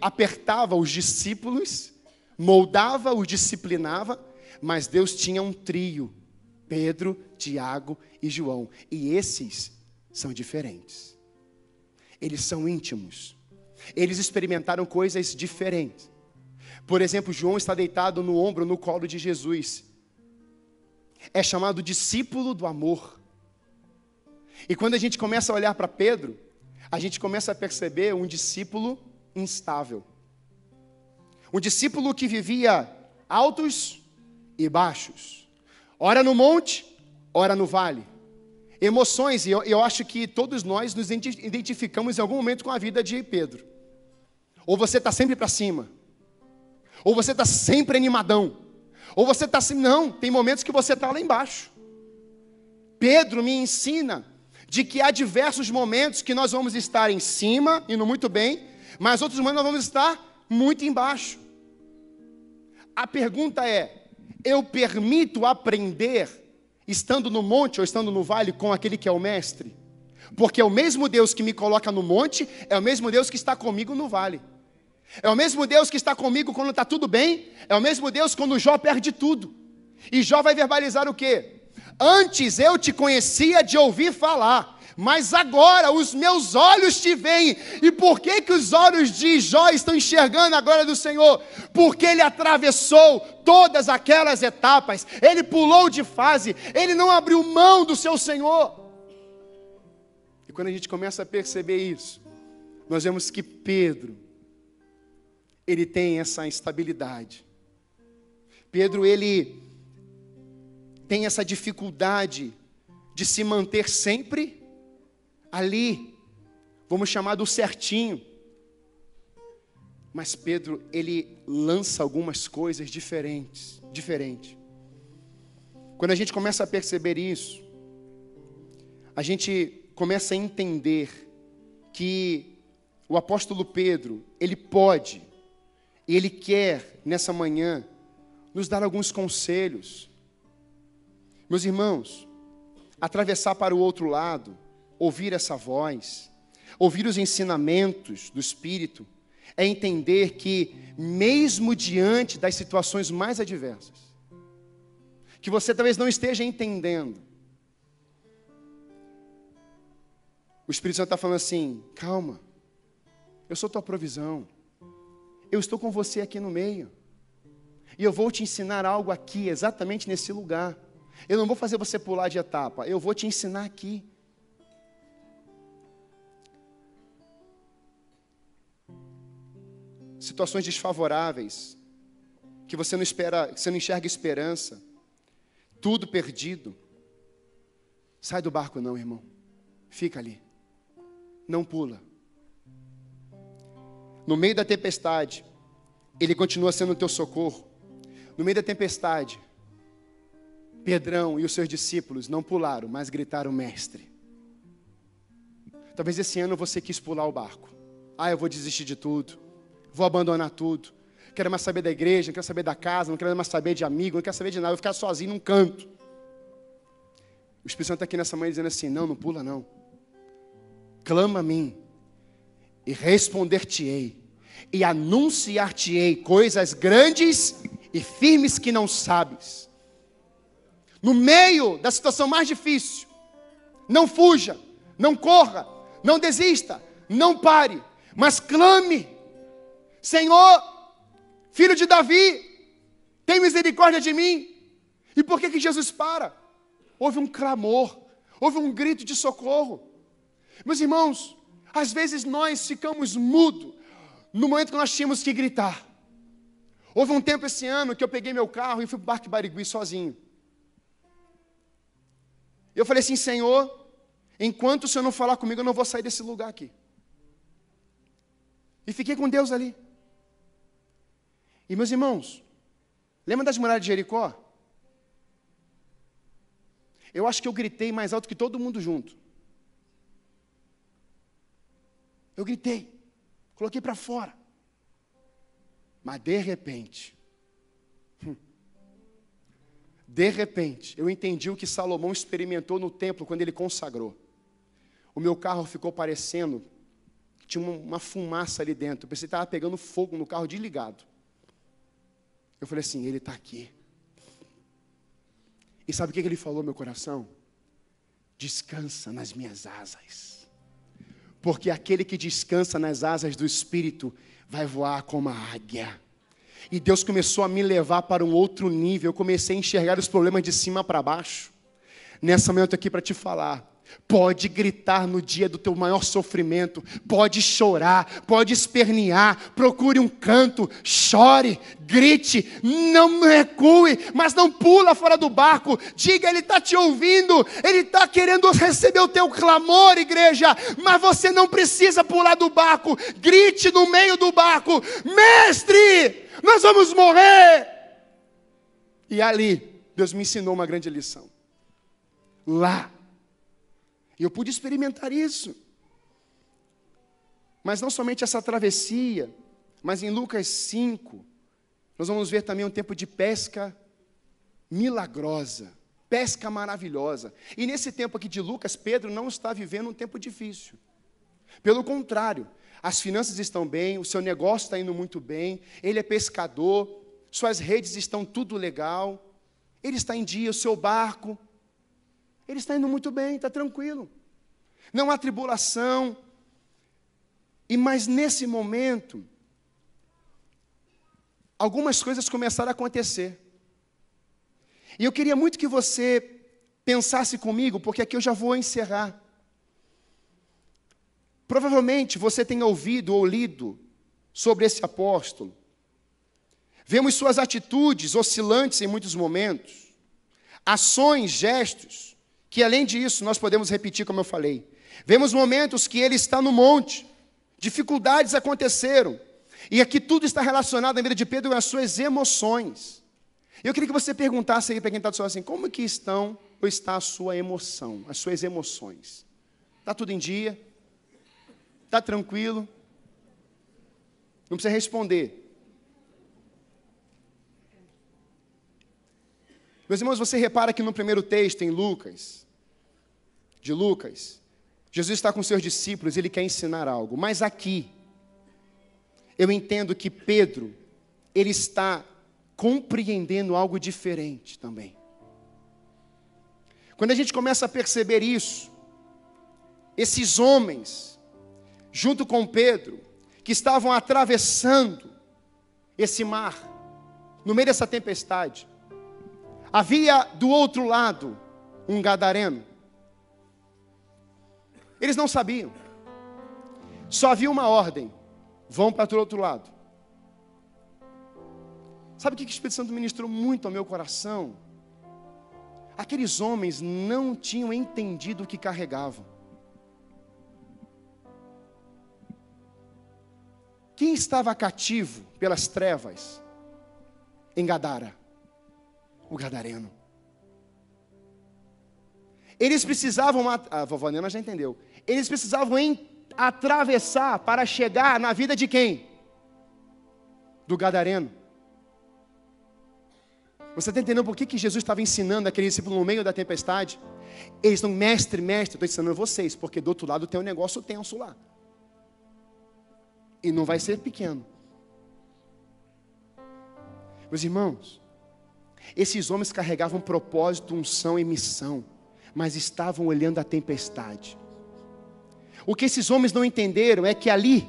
apertava os discípulos, moldava, os disciplinava, Mas Deus tinha um trio: Pedro, Tiago e João. E esses são diferentes. Eles são íntimos. Eles experimentaram coisas diferentes. Por exemplo, João está deitado no ombro, no colo de Jesus. É chamado discípulo do amor. E quando a gente começa a olhar para Pedro, a gente começa a perceber um discípulo instável. Um discípulo que vivia altos e baixos. Ora no monte, ora no vale. Emoções, e eu, eu acho que todos nós nos identificamos em algum momento com a vida de Pedro. Ou você está sempre para cima, ou você está sempre animadão, ou você está assim, não, tem momentos que você está lá embaixo. Pedro me ensina de que há diversos momentos que nós vamos estar em cima, indo muito bem, mas outros momentos nós vamos estar muito embaixo. A pergunta é: eu permito aprender estando no monte ou estando no vale com aquele que é o mestre? Porque é o mesmo Deus que me coloca no monte, é o mesmo Deus que está comigo no vale. É o mesmo Deus que está comigo quando está tudo bem, é o mesmo Deus quando Jó perde tudo. E Jó vai verbalizar o quê? Antes eu te conhecia de ouvir falar, mas agora os meus olhos te veem. E por que, que os olhos de Jó estão enxergando a glória do Senhor? Porque ele atravessou todas aquelas etapas, ele pulou de fase, ele não abriu mão do seu Senhor. E quando a gente começa a perceber isso, nós vemos que Pedro, ele tem essa instabilidade. Pedro, ele tem essa dificuldade de se manter sempre ali, vamos chamar do certinho. Mas Pedro, ele lança algumas coisas diferentes, diferente. Quando a gente começa a perceber isso, a gente começa a entender que o apóstolo Pedro, ele pode, e ele quer nessa manhã nos dar alguns conselhos. Meus irmãos, atravessar para o outro lado, ouvir essa voz, ouvir os ensinamentos do Espírito, é entender que, mesmo diante das situações mais adversas, que você talvez não esteja entendendo, o Espírito Santo está falando assim: calma, eu sou tua provisão, eu estou com você aqui no meio, e eu vou te ensinar algo aqui, exatamente nesse lugar. Eu não vou fazer você pular de etapa, eu vou te ensinar aqui. Situações desfavoráveis, que você não espera, você não enxerga esperança, tudo perdido. Sai do barco não, irmão. Fica ali. Não pula. No meio da tempestade, ele continua sendo o teu socorro. No meio da tempestade, Pedrão e os seus discípulos não pularam, mas gritaram: Mestre. Talvez esse ano você quis pular o barco. Ah, eu vou desistir de tudo, vou abandonar tudo. Quero mais saber da igreja, não quero saber da casa, não quero mais saber de amigo, não quero saber de nada, vou ficar sozinho num canto. O Espírito Santo está aqui nessa manhã dizendo assim: Não, não pula não. Clama a mim e responder-te-ei e anunciar-te-ei coisas grandes e firmes que não sabes no meio da situação mais difícil, não fuja, não corra, não desista, não pare, mas clame: Senhor, filho de Davi, tem misericórdia de mim. E por que, que Jesus para? Houve um clamor, houve um grito de socorro. Meus irmãos, às vezes nós ficamos mudos no momento que nós tínhamos que gritar. Houve um tempo esse ano que eu peguei meu carro e fui para o Parque Barigui sozinho. Eu falei assim, Senhor, enquanto o Senhor não falar comigo, eu não vou sair desse lugar aqui. E fiquei com Deus ali. E meus irmãos, lembra das muralhas de Jericó? Eu acho que eu gritei mais alto que todo mundo junto. Eu gritei, coloquei para fora. Mas de repente, de repente, eu entendi o que Salomão experimentou no templo quando ele consagrou. O meu carro ficou parecendo tinha uma fumaça ali dentro. Eu pensei que estava pegando fogo no carro desligado. Eu falei assim: ele está aqui. E sabe o que ele falou, meu coração? Descansa nas minhas asas. Porque aquele que descansa nas asas do Espírito vai voar como a águia. E Deus começou a me levar para um outro nível. Eu comecei a enxergar os problemas de cima para baixo. Nessa manhã eu estou aqui para te falar. Pode gritar no dia do teu maior sofrimento, pode chorar, pode espernear, procure um canto, chore, grite, não recue, mas não pula fora do barco. Diga, ele está te ouvindo, ele está querendo receber o teu clamor, igreja, mas você não precisa pular do barco. Grite no meio do barco, mestre, nós vamos morrer. E ali, Deus me ensinou uma grande lição. Lá, e eu pude experimentar isso. Mas não somente essa travessia, mas em Lucas 5, nós vamos ver também um tempo de pesca milagrosa, pesca maravilhosa. E nesse tempo aqui de Lucas, Pedro não está vivendo um tempo difícil. Pelo contrário, as finanças estão bem, o seu negócio está indo muito bem, ele é pescador, suas redes estão tudo legal, ele está em dia, o seu barco ele está indo muito bem, está tranquilo. Não há tribulação. E mas nesse momento, algumas coisas começaram a acontecer. E eu queria muito que você pensasse comigo, porque aqui eu já vou encerrar. Provavelmente você tenha ouvido ou lido sobre esse apóstolo. Vemos suas atitudes oscilantes em muitos momentos, ações, gestos que além disso nós podemos repetir como eu falei. Vemos momentos que ele está no monte, dificuldades aconteceram, e aqui tudo está relacionado à vida de Pedro às suas emoções. Eu queria que você perguntasse aí para quem está do seu assim, como que estão ou está a sua emoção, as suas emoções? Está tudo em dia? Está tranquilo? Não precisa responder. Meus irmãos, você repara que no primeiro texto, em Lucas, de Lucas, Jesus está com seus discípulos, ele quer ensinar algo. Mas aqui, eu entendo que Pedro, ele está compreendendo algo diferente também. Quando a gente começa a perceber isso, esses homens, junto com Pedro, que estavam atravessando esse mar, no meio dessa tempestade, Havia do outro lado um gadareno. Eles não sabiam. Só havia uma ordem: vão para o outro lado. Sabe o que o Espírito Santo ministrou muito ao meu coração? Aqueles homens não tinham entendido o que carregavam. Quem estava cativo pelas trevas em Gadara? o gadareno. Eles precisavam, a vovó Nena já entendeu, eles precisavam atravessar para chegar na vida de quem? Do gadareno. Você está entendendo por que, que Jesus estava ensinando aquele discípulo no meio da tempestade? Eles estão, mestre, mestre, estou ensinando vocês, porque do outro lado tem um negócio tenso lá. E não vai ser pequeno. Meus irmãos, esses homens carregavam propósito, unção e missão, mas estavam olhando a tempestade. O que esses homens não entenderam é que ali,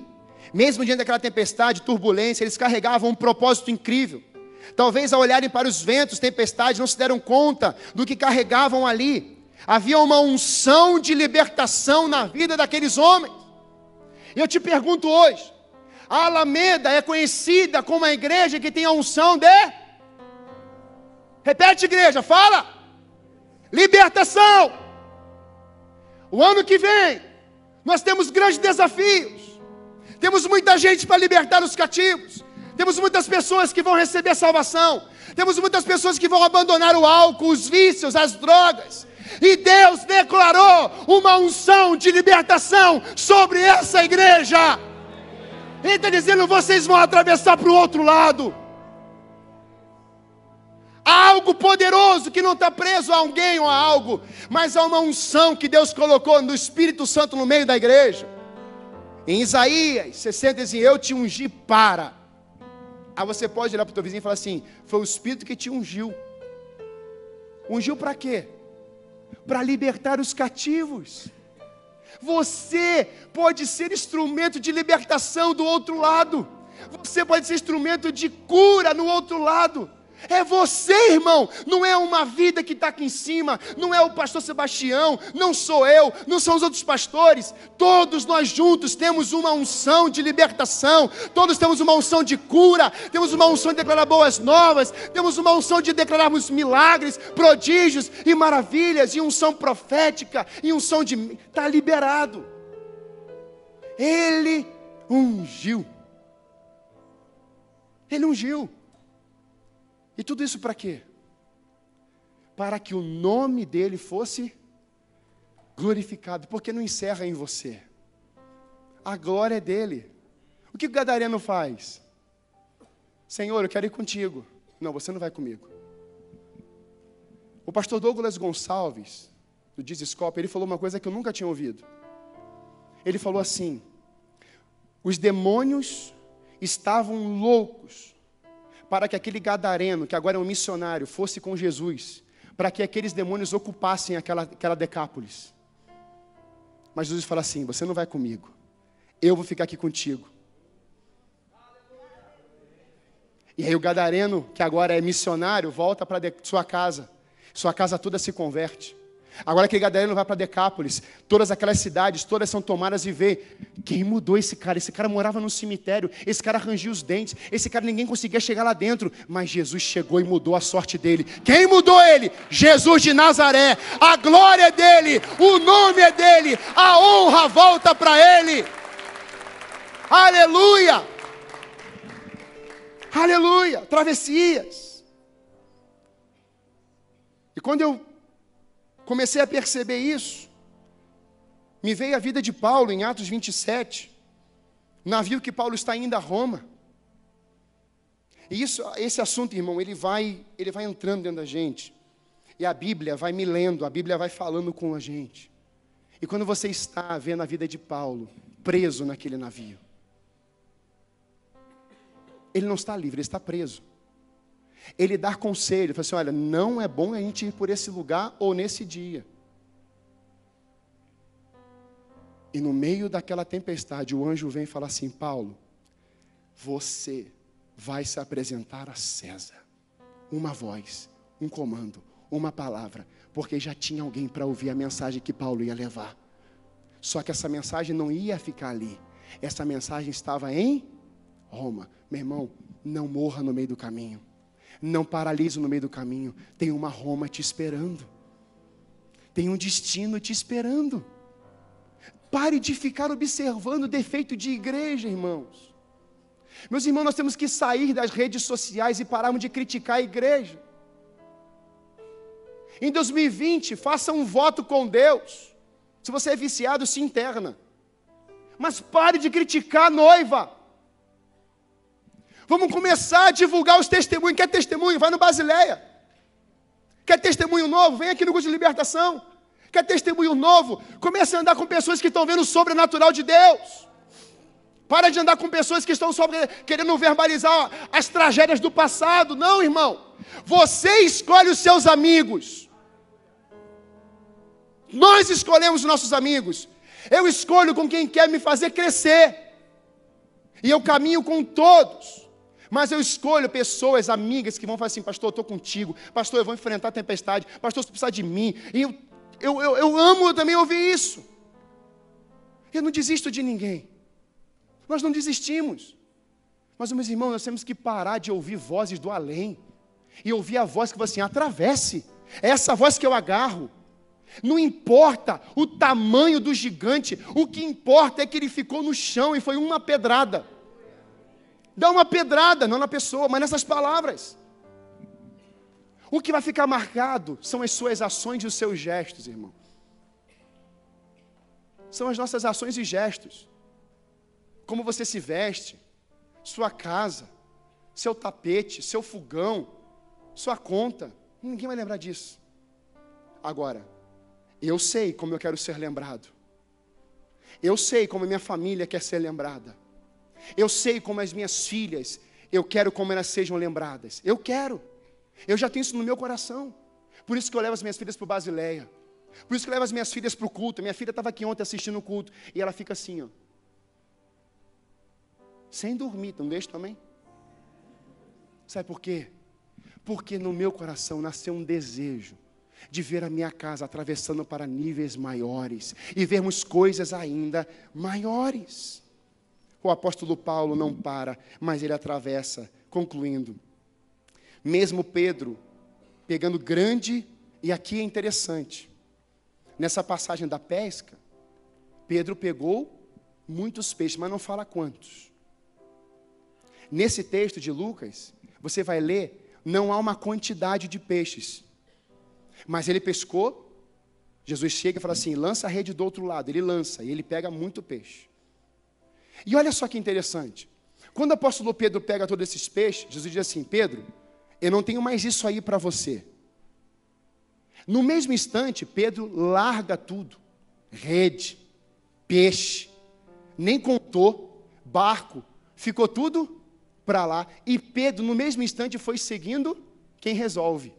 mesmo diante daquela tempestade, turbulência, eles carregavam um propósito incrível. Talvez ao olharem para os ventos, tempestade, não se deram conta do que carregavam ali. Havia uma unção de libertação na vida daqueles homens. E eu te pergunto hoje: a Alameda é conhecida como a igreja que tem a unção de Repete, igreja, fala. Libertação. O ano que vem, nós temos grandes desafios. Temos muita gente para libertar os cativos. Temos muitas pessoas que vão receber salvação. Temos muitas pessoas que vão abandonar o álcool, os vícios, as drogas. E Deus declarou uma unção de libertação sobre essa igreja. Ele está dizendo: vocês vão atravessar para o outro lado. Algo poderoso que não está preso a alguém ou a algo, mas há uma unção que Deus colocou no Espírito Santo no meio da igreja. Em Isaías 60 diz assim, eu te ungi para. Aí você pode olhar para o teu vizinho e falar assim: foi o Espírito que te ungiu. Ungiu para quê? Para libertar os cativos. Você pode ser instrumento de libertação do outro lado. Você pode ser instrumento de cura no outro lado. É você, irmão. Não é uma vida que está aqui em cima. Não é o pastor Sebastião. Não sou eu. Não são os outros pastores. Todos nós juntos temos uma unção de libertação. Todos temos uma unção de cura. Temos uma unção de declarar boas novas. Temos uma unção de declararmos milagres, prodígios e maravilhas. E unção profética. E unção de. Está liberado. Ele ungiu. Ele ungiu. E tudo isso para quê? Para que o nome dele fosse glorificado, porque não encerra em você. A glória é dele. O que o gadareno faz? Senhor, eu quero ir contigo. Não, você não vai comigo. O pastor Douglas Gonçalves, do Dizescope, ele falou uma coisa que eu nunca tinha ouvido. Ele falou assim: os demônios estavam loucos para que aquele gadareno, que agora é um missionário, fosse com Jesus, para que aqueles demônios ocupassem aquela, aquela decápolis. Mas Jesus fala assim: Você não vai comigo, eu vou ficar aqui contigo. E aí o gadareno, que agora é missionário, volta para sua casa. Sua casa toda se converte. Agora aquele gadareno vai para Decápolis, todas aquelas cidades, todas são tomadas e vê quem mudou esse cara. Esse cara morava no cemitério, esse cara rangia os dentes, esse cara ninguém conseguia chegar lá dentro, mas Jesus chegou e mudou a sorte dele. Quem mudou ele? Jesus de Nazaré. A glória é dele, o nome é dele, a honra volta para ele. Aleluia! Aleluia! Travessias. E quando eu comecei a perceber isso. Me veio a vida de Paulo em Atos 27, navio que Paulo está indo a Roma. E isso, esse assunto, irmão, ele vai, ele vai entrando dentro da gente. E a Bíblia vai me lendo, a Bíblia vai falando com a gente. E quando você está vendo a vida de Paulo, preso naquele navio, ele não está livre, ele está preso. Ele dá conselho, fala assim: olha, não é bom a gente ir por esse lugar ou nesse dia. E no meio daquela tempestade, o anjo vem e fala assim: Paulo, você vai se apresentar a César. Uma voz, um comando, uma palavra, porque já tinha alguém para ouvir a mensagem que Paulo ia levar. Só que essa mensagem não ia ficar ali. Essa mensagem estava em Roma. Meu irmão, não morra no meio do caminho. Não paralise no meio do caminho. Tem uma Roma te esperando. Tem um destino te esperando. Pare de ficar observando o defeito de igreja, irmãos. Meus irmãos, nós temos que sair das redes sociais e pararmos de criticar a igreja. Em 2020, faça um voto com Deus. Se você é viciado, se interna. Mas pare de criticar a noiva. Vamos começar a divulgar os testemunhos. Quer testemunho? Vai no Basileia. Quer testemunho novo? Vem aqui no curso de libertação. Quer testemunho novo? Comece a andar com pessoas que estão vendo o sobrenatural de Deus. Para de andar com pessoas que estão querendo verbalizar as tragédias do passado. Não, irmão. Você escolhe os seus amigos. Nós escolhemos os nossos amigos. Eu escolho com quem quer me fazer crescer. E eu caminho com todos. Mas eu escolho pessoas, amigas, que vão falar assim: Pastor, eu estou contigo. Pastor, eu vou enfrentar a tempestade. Pastor, você precisa de mim. E eu, eu, eu, eu amo também ouvir isso. Eu não desisto de ninguém. Nós não desistimos. Mas, meus irmãos, nós temos que parar de ouvir vozes do além. E ouvir a voz que fala assim: atravesse. É essa voz que eu agarro. Não importa o tamanho do gigante, o que importa é que ele ficou no chão e foi uma pedrada. Dá uma pedrada, não na pessoa, mas nessas palavras. O que vai ficar marcado são as suas ações e os seus gestos, irmão. São as nossas ações e gestos. Como você se veste, sua casa, seu tapete, seu fogão, sua conta. Ninguém vai lembrar disso. Agora, eu sei como eu quero ser lembrado. Eu sei como minha família quer ser lembrada. Eu sei como as minhas filhas, eu quero como elas sejam lembradas. Eu quero. Eu já tenho isso no meu coração. Por isso que eu levo as minhas filhas para o Basileia. Por isso que eu levo as minhas filhas para o culto. Minha filha estava aqui ontem assistindo o culto. E ela fica assim, ó. Sem dormir, não deixa também? Sabe por quê? Porque no meu coração nasceu um desejo de ver a minha casa atravessando para níveis maiores e vermos coisas ainda maiores. O apóstolo Paulo não para, mas ele atravessa, concluindo. Mesmo Pedro, pegando grande, e aqui é interessante, nessa passagem da pesca, Pedro pegou muitos peixes, mas não fala quantos. Nesse texto de Lucas, você vai ler, não há uma quantidade de peixes, mas ele pescou, Jesus chega e fala assim: lança a rede do outro lado. Ele lança e ele pega muito peixe. E olha só que interessante. Quando o apóstolo Pedro pega todos esses peixes, Jesus diz assim: Pedro, eu não tenho mais isso aí para você. No mesmo instante, Pedro larga tudo: rede, peixe, nem contou, barco, ficou tudo para lá. E Pedro, no mesmo instante, foi seguindo quem resolve.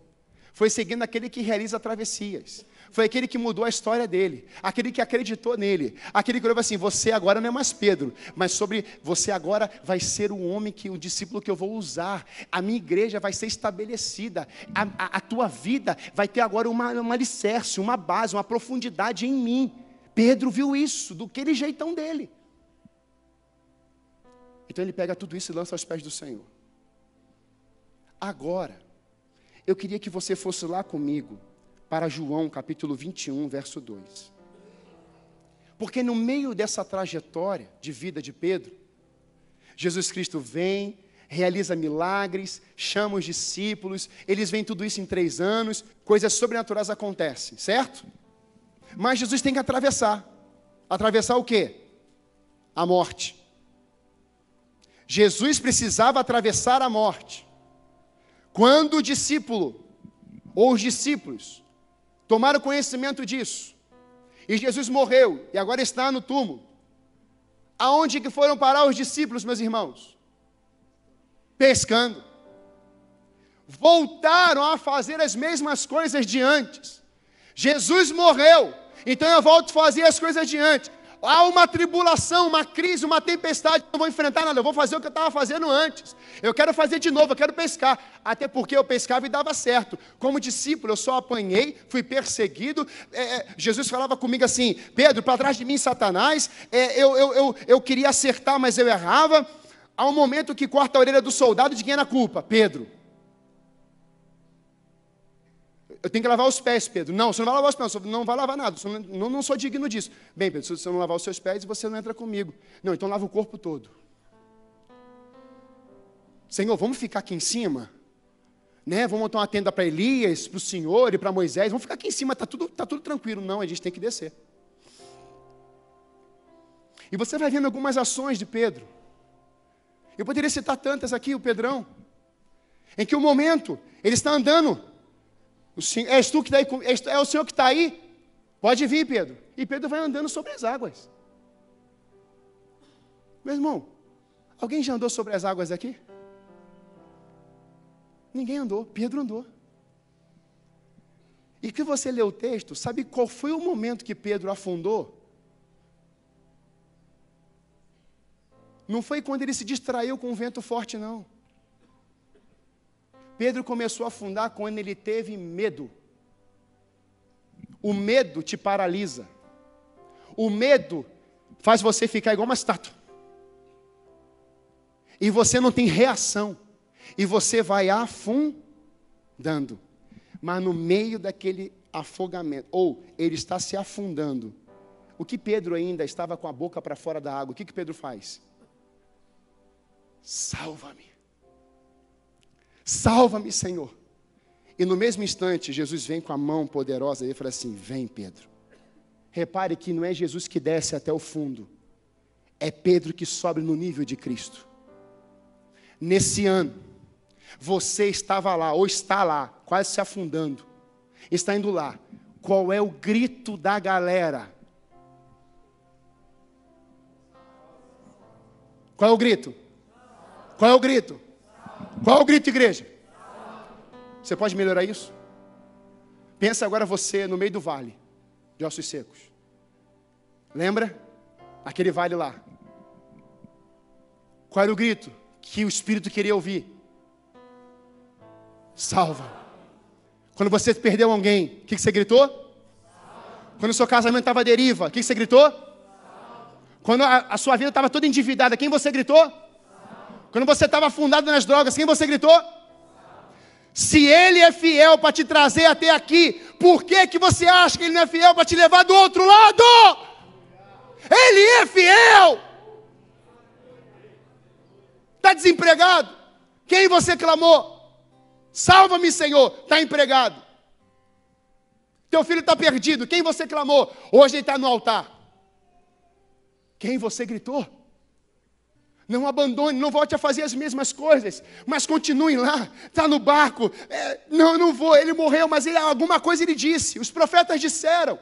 Foi seguindo aquele que realiza travessias. Foi aquele que mudou a história dele, aquele que acreditou nele, aquele que olhou assim: você agora não é mais Pedro, mas sobre você agora vai ser o homem que o discípulo que eu vou usar. A minha igreja vai ser estabelecida, a, a, a tua vida vai ter agora uma, uma alicerce, uma base, uma profundidade em mim. Pedro viu isso, do aquele jeitão dele. Então ele pega tudo isso e lança aos pés do Senhor. Agora, eu queria que você fosse lá comigo para João capítulo 21, verso 2. Porque no meio dessa trajetória de vida de Pedro, Jesus Cristo vem, realiza milagres, chama os discípulos, eles veem tudo isso em três anos, coisas sobrenaturais acontecem, certo? Mas Jesus tem que atravessar. Atravessar o quê? A morte. Jesus precisava atravessar a morte. Quando o discípulo, ou os discípulos, tomaram conhecimento disso, e Jesus morreu, e agora está no túmulo, aonde que foram parar os discípulos, meus irmãos? Pescando. Voltaram a fazer as mesmas coisas de antes. Jesus morreu, então eu volto a fazer as coisas de antes há uma tribulação, uma crise, uma tempestade, não vou enfrentar nada, eu vou fazer o que eu estava fazendo antes. Eu quero fazer de novo, eu quero pescar. Até porque eu pescava e dava certo. Como discípulo, eu só apanhei, fui perseguido. É, é Jesus falava comigo assim: Pedro, para trás de mim, Satanás. É, eu, eu, eu, eu queria acertar, mas eu errava. Há um momento que corta a orelha do soldado, de quem era a culpa? Pedro. Eu tenho que lavar os pés, Pedro. Não, você não vai lavar os pés, não vai lavar nada, eu não, não sou digno disso. Bem, Pedro, se você não lavar os seus pés, você não entra comigo. Não, então lava o corpo todo. Senhor, vamos ficar aqui em cima? Né? Vamos montar uma tenda para Elias, para o Senhor e para Moisés. Vamos ficar aqui em cima, está tudo, tá tudo tranquilo. Não, a gente tem que descer. E você vai vendo algumas ações de Pedro. Eu poderia citar tantas aqui, o Pedrão. Em que o momento, ele está andando senhor, és tu que está aí, é o Senhor que está aí? Pode vir, Pedro. E Pedro vai andando sobre as águas. Meu irmão, alguém já andou sobre as águas aqui? Ninguém andou, Pedro andou. E que você lê o texto, sabe qual foi o momento que Pedro afundou? Não foi quando ele se distraiu com o vento forte, não. Pedro começou a afundar quando ele teve medo. O medo te paralisa. O medo faz você ficar igual uma estátua. E você não tem reação. E você vai afundando. Mas no meio daquele afogamento, ou ele está se afundando. O que Pedro ainda estava com a boca para fora da água, o que, que Pedro faz? Salva-me. Salva-me, Senhor. E no mesmo instante, Jesus vem com a mão poderosa e fala assim: Vem, Pedro. Repare que não é Jesus que desce até o fundo, é Pedro que sobe no nível de Cristo. Nesse ano, você estava lá, ou está lá, quase se afundando, está indo lá. Qual é o grito da galera? Qual é o grito? Qual é o grito? Qual o grito, igreja? Você pode melhorar isso? Pensa agora você no meio do vale de ossos secos. Lembra? Aquele vale lá. Qual era o grito que o Espírito queria ouvir? Salva. Quando você perdeu alguém, o que, você gritou? Quando o seu casamento estava à deriva, o que, você gritou? Quando a, a sua vida estava toda endividada, quem você gritou? Quando você estava afundado nas drogas, quem você gritou? Se ele é fiel para te trazer até aqui, por que, que você acha que ele não é fiel para te levar do outro lado? Ele é fiel. Está desempregado? Quem você clamou? Salva-me, Senhor. Está empregado. Teu filho está perdido. Quem você clamou? Hoje ele está no altar. Quem você gritou? Não abandone, não volte a fazer as mesmas coisas, mas continue lá, está no barco. É, não, não vou, ele morreu, mas ele, alguma coisa ele disse. Os profetas disseram: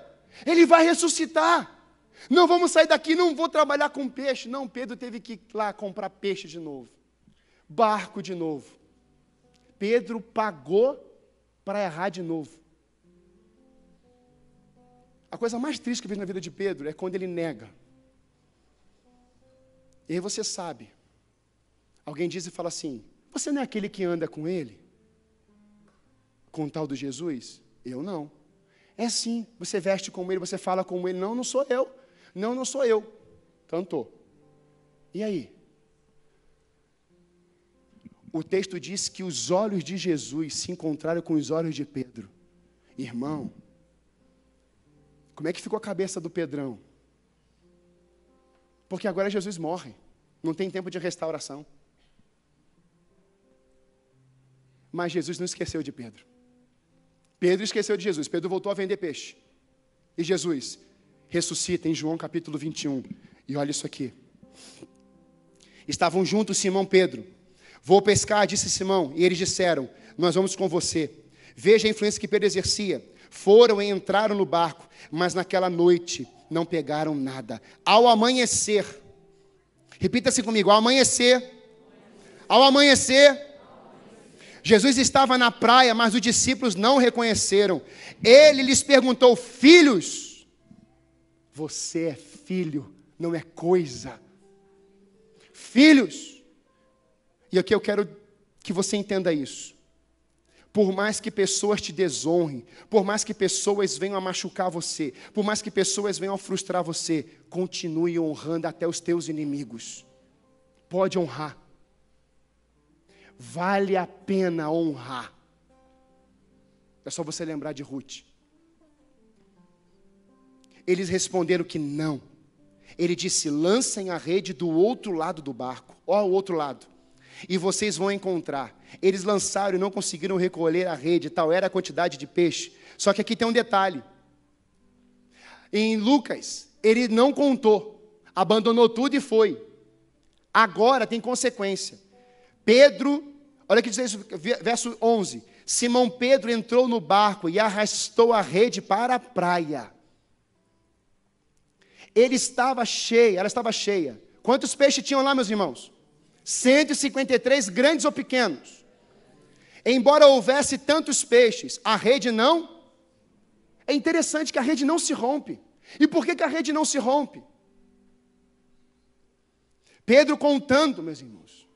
ele vai ressuscitar. Não vamos sair daqui, não vou trabalhar com peixe. Não, Pedro teve que ir lá comprar peixe de novo, barco de novo. Pedro pagou para errar de novo. A coisa mais triste que eu vejo na vida de Pedro é quando ele nega. E aí você sabe. Alguém diz e fala assim: Você não é aquele que anda com ele? Com o tal do Jesus? Eu não. É sim, você veste como ele, você fala como ele. Não, não sou eu. Não, não sou eu. Cantou. E aí? O texto diz que os olhos de Jesus se encontraram com os olhos de Pedro. Irmão, como é que ficou a cabeça do Pedrão? Porque agora Jesus morre. Não tem tempo de restauração. Mas Jesus não esqueceu de Pedro. Pedro esqueceu de Jesus. Pedro voltou a vender peixe. E Jesus ressuscita em João capítulo 21. E olha isso aqui. Estavam juntos Simão Pedro. Vou pescar, disse Simão. E eles disseram: Nós vamos com você. Veja a influência que Pedro exercia. Foram e entraram no barco, mas naquela noite não pegaram nada. Ao amanhecer, repita assim comigo: ao amanhecer, ao amanhecer, Jesus estava na praia, mas os discípulos não o reconheceram. Ele lhes perguntou: Filhos, você é filho, não é coisa. Filhos, e aqui eu quero que você entenda isso. Por mais que pessoas te desonrem, por mais que pessoas venham a machucar você, por mais que pessoas venham a frustrar você, continue honrando até os teus inimigos. Pode honrar. Vale a pena honrar. É só você lembrar de Ruth. Eles responderam que não. Ele disse: lancem a rede do outro lado do barco. Ó, o outro lado e vocês vão encontrar. Eles lançaram e não conseguiram recolher a rede, tal era a quantidade de peixe. Só que aqui tem um detalhe. Em Lucas, ele não contou, abandonou tudo e foi. Agora tem consequência. Pedro, olha que diz isso, verso 11. Simão Pedro entrou no barco e arrastou a rede para a praia. Ele estava cheio, ela estava cheia. Quantos peixes tinham lá, meus irmãos? 153 grandes ou pequenos. Embora houvesse tantos peixes, a rede não. É interessante que a rede não se rompe. E por que, que a rede não se rompe? Pedro contando, meus irmãos.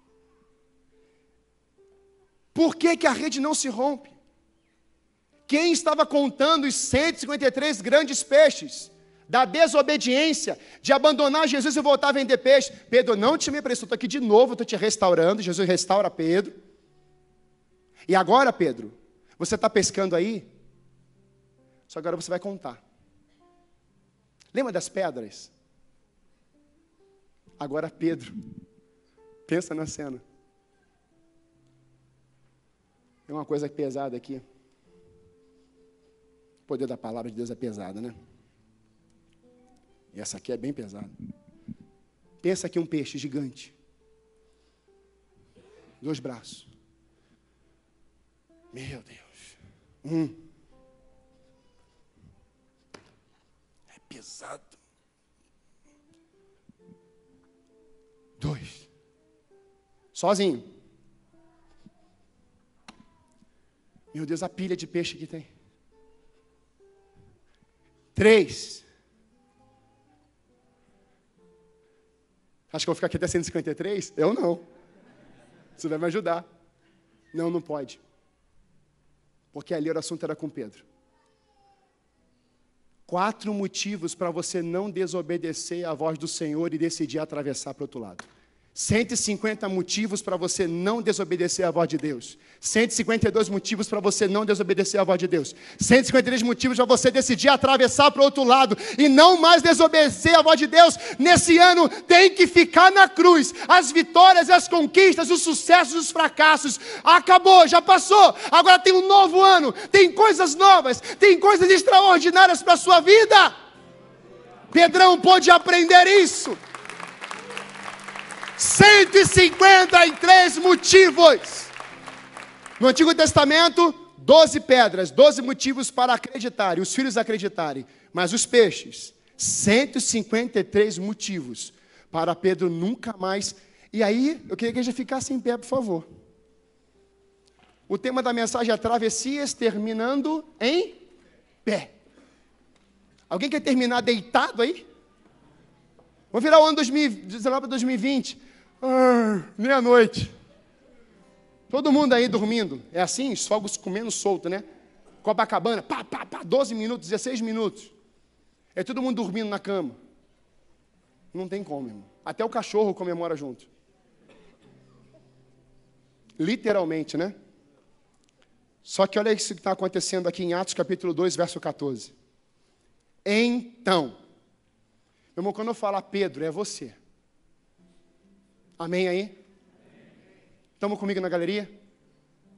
Por que, que a rede não se rompe? Quem estava contando os 153 grandes peixes? da desobediência, de abandonar Jesus e voltar a vender peixe. Pedro, não te me prestou, estou aqui de novo, estou te restaurando. Jesus restaura Pedro. E agora, Pedro, você está pescando aí? Só agora você vai contar. Lembra das pedras? Agora, Pedro, pensa na cena. Tem uma coisa pesada aqui. O poder da palavra de Deus é pesada, né? E essa aqui é bem pesada. Pensa aqui um peixe gigante. Dois braços. Meu Deus. Um. É pesado. Dois. Sozinho. Meu Deus, a pilha de peixe que tem. Três. Acho que eu vou ficar aqui até 153? Eu não. Você vai me ajudar. Não, não pode. Porque ali o assunto era com Pedro. Quatro motivos para você não desobedecer à voz do Senhor e decidir atravessar para o outro lado. 150 motivos para você não desobedecer à voz de Deus. 152 motivos para você não desobedecer à voz de Deus. 153 motivos para você decidir atravessar para o outro lado e não mais desobedecer à voz de Deus. Nesse ano tem que ficar na cruz. As vitórias, as conquistas, os sucessos, os fracassos. Acabou, já passou. Agora tem um novo ano. Tem coisas novas, tem coisas extraordinárias para a sua vida. Pedrão pôde aprender isso. 153 motivos. No Antigo Testamento, 12 pedras, 12 motivos para acreditarem, os filhos acreditarem. Mas os peixes, 153 motivos para Pedro nunca mais. E aí, eu queria que a gente ficasse em pé, por favor. O tema da mensagem é travessias terminando em pé. Alguém quer terminar deitado aí? Vamos virar o ano 2019 para 2020. Ah, Meia-noite. Todo mundo aí dormindo. É assim? Os fogos comendo solto, né? Copacabana, pá, pá, pá, 12 minutos, 16 minutos. É todo mundo dormindo na cama. Não tem como, irmão. Até o cachorro comemora junto. Literalmente, né? Só que olha isso que está acontecendo aqui em Atos capítulo 2, verso 14. Então, meu irmão, quando eu falar Pedro, é você. Amém aí? Estamos comigo na galeria?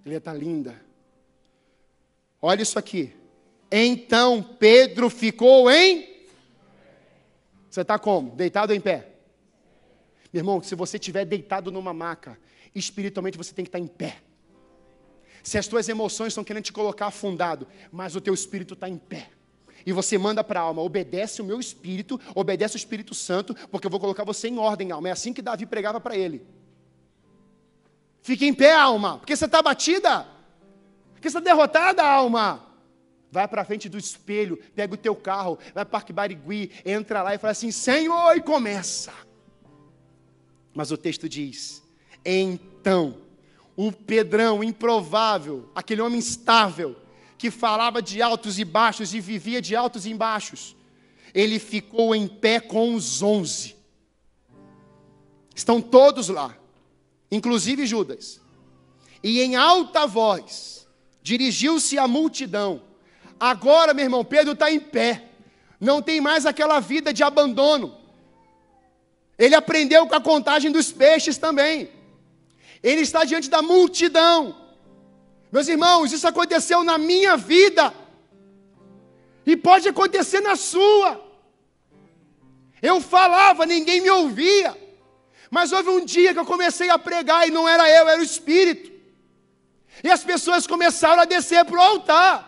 Ele está linda. Olha isso aqui. Então Pedro ficou em. Você está como? Deitado ou em pé? Meu irmão, se você estiver deitado numa maca, espiritualmente você tem que estar em pé. Se as tuas emoções estão querendo te colocar afundado, mas o teu espírito está em pé. E você manda para a alma, obedece o meu espírito, obedece o Espírito Santo, porque eu vou colocar você em ordem, alma. É assim que Davi pregava para ele. Fique em pé, alma, porque você está batida, porque você está derrotada, alma. Vai para frente do espelho, pega o teu carro, vai para Parque Barigui, entra lá e fala assim: Senhor, e começa. Mas o texto diz: Então, o Pedrão improvável, aquele homem instável, que falava de altos e baixos e vivia de altos e baixos, ele ficou em pé com os onze. Estão todos lá, inclusive Judas. E em alta voz, dirigiu-se à multidão. Agora, meu irmão, Pedro está em pé. Não tem mais aquela vida de abandono. Ele aprendeu com a contagem dos peixes também. Ele está diante da multidão. Meus irmãos, isso aconteceu na minha vida. E pode acontecer na sua. Eu falava, ninguém me ouvia. Mas houve um dia que eu comecei a pregar e não era eu, era o Espírito. E as pessoas começaram a descer para o altar.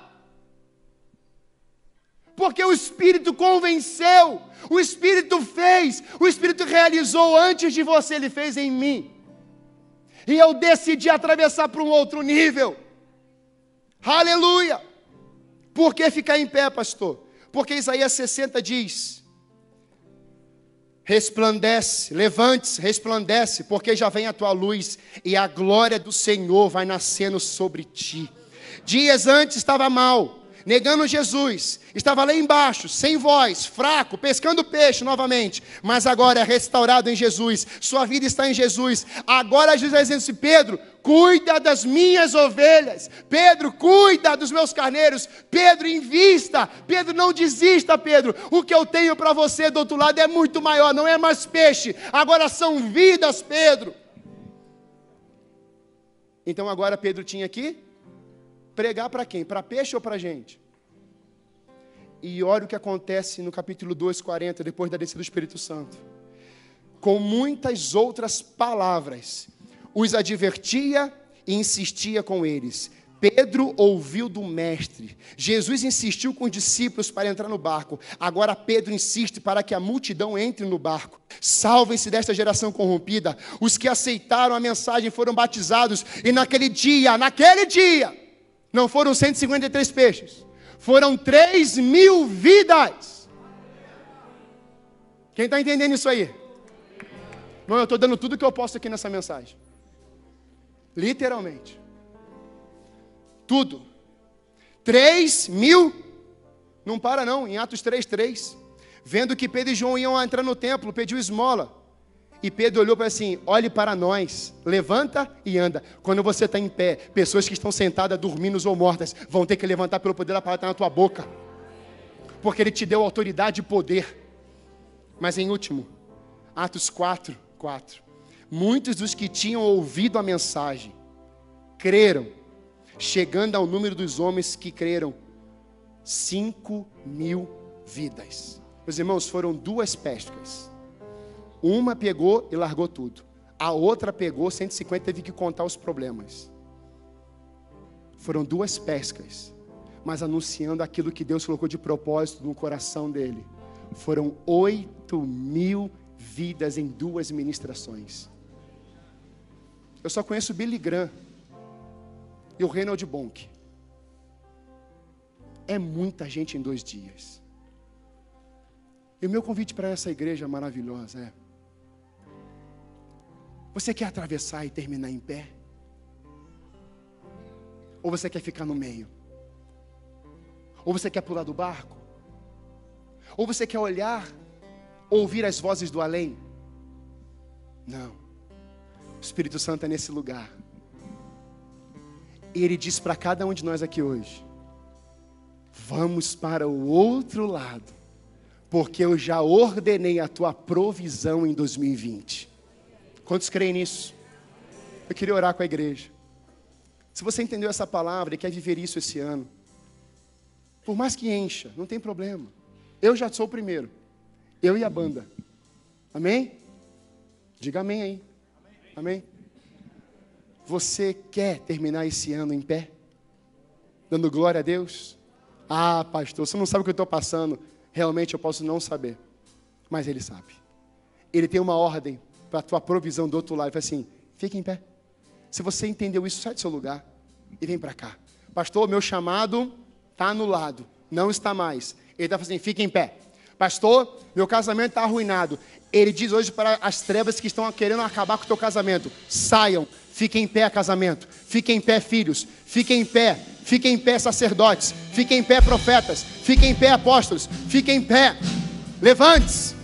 Porque o Espírito convenceu, o Espírito fez, o Espírito realizou antes de você, ele fez em mim. E eu decidi atravessar para um outro nível. Aleluia! Por que ficar em pé, pastor? Porque Isaías 60 diz: Resplandece, levante-se, resplandece, porque já vem a tua luz e a glória do Senhor vai nascendo sobre ti. Dias antes estava mal, negando Jesus, estava lá embaixo, sem voz, fraco, pescando peixe novamente, mas agora é restaurado em Jesus, sua vida está em Jesus. Agora Jesus está dizendo assim: Pedro, cuida das minhas ovelhas, Pedro, cuida dos meus carneiros, Pedro, invista, Pedro, não desista, Pedro. O que eu tenho para você do outro lado é muito maior, não é mais peixe, agora são vidas, Pedro. Então agora Pedro tinha que Pregar para quem? Para peixe ou para gente? E olha o que acontece no capítulo 2, 40, depois da descida do Espírito Santo. Com muitas outras palavras, os advertia e insistia com eles. Pedro ouviu do mestre. Jesus insistiu com os discípulos para entrar no barco. Agora Pedro insiste para que a multidão entre no barco. Salvem-se desta geração corrompida. Os que aceitaram a mensagem foram batizados. E naquele dia, naquele dia, não foram 153 peixes, Foram três mil vidas. Quem está entendendo isso aí? Não, eu estou dando tudo que eu posso aqui nessa mensagem. Literalmente. Tudo. Três mil. Não para não, em Atos 3, 3. Vendo que Pedro e João iam entrar no templo, pediu esmola. E Pedro olhou para assim: olhe para nós, levanta e anda. Quando você está em pé, pessoas que estão sentadas, dormindo ou mortas, vão ter que levantar pelo poder da palavra na tua boca, porque Ele te deu autoridade e poder. Mas em último, Atos 4, 4. Muitos dos que tinham ouvido a mensagem creram, chegando ao número dos homens que creram, 5 mil vidas. Meus irmãos, foram duas pescas uma pegou e largou tudo. A outra pegou 150 teve que contar os problemas. Foram duas pescas, mas anunciando aquilo que Deus colocou de propósito no coração dele. Foram oito mil vidas em duas ministrações. Eu só conheço Billy Graham e o Reinald Bonk. É muita gente em dois dias. E o meu convite para essa igreja maravilhosa é: você quer atravessar e terminar em pé? Ou você quer ficar no meio? Ou você quer pular do barco? Ou você quer olhar, ouvir as vozes do além? Não. O Espírito Santo é nesse lugar. E ele diz para cada um de nós aqui hoje: Vamos para o outro lado, porque eu já ordenei a tua provisão em 2020. Quantos creem nisso? Eu queria orar com a igreja. Se você entendeu essa palavra e quer viver isso esse ano, por mais que encha, não tem problema. Eu já sou o primeiro. Eu e a banda. Amém? Diga amém aí. Amém? Você quer terminar esse ano em pé? Dando glória a Deus? Ah, pastor, você não sabe o que eu estou passando. Realmente eu posso não saber. Mas Ele sabe. Ele tem uma ordem para a tua provisão do outro lado. Ele fala assim: fique em pé. Se você entendeu isso, sai do seu lugar e vem para cá. Pastor, meu chamado está anulado, não está mais. Ele está falando assim: fique em pé. Pastor, meu casamento está arruinado. Ele diz hoje para as trevas que estão querendo acabar com o teu casamento: saiam, fiquem em pé, casamento. Fiquem em pé, filhos. Fiquem em pé. Fiquem em pé, sacerdotes. Fiquem em pé, profetas. Fiquem em pé, apóstolos. Fiquem em pé. Levante-se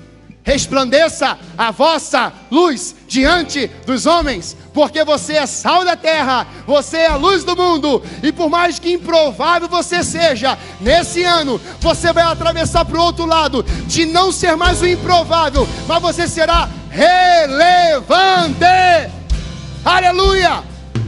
resplandeça a vossa luz diante dos homens, porque você é sal da terra, você é a luz do mundo, e por mais que improvável você seja, nesse ano você vai atravessar para o outro lado, de não ser mais o improvável, mas você será relevante. Aleluia!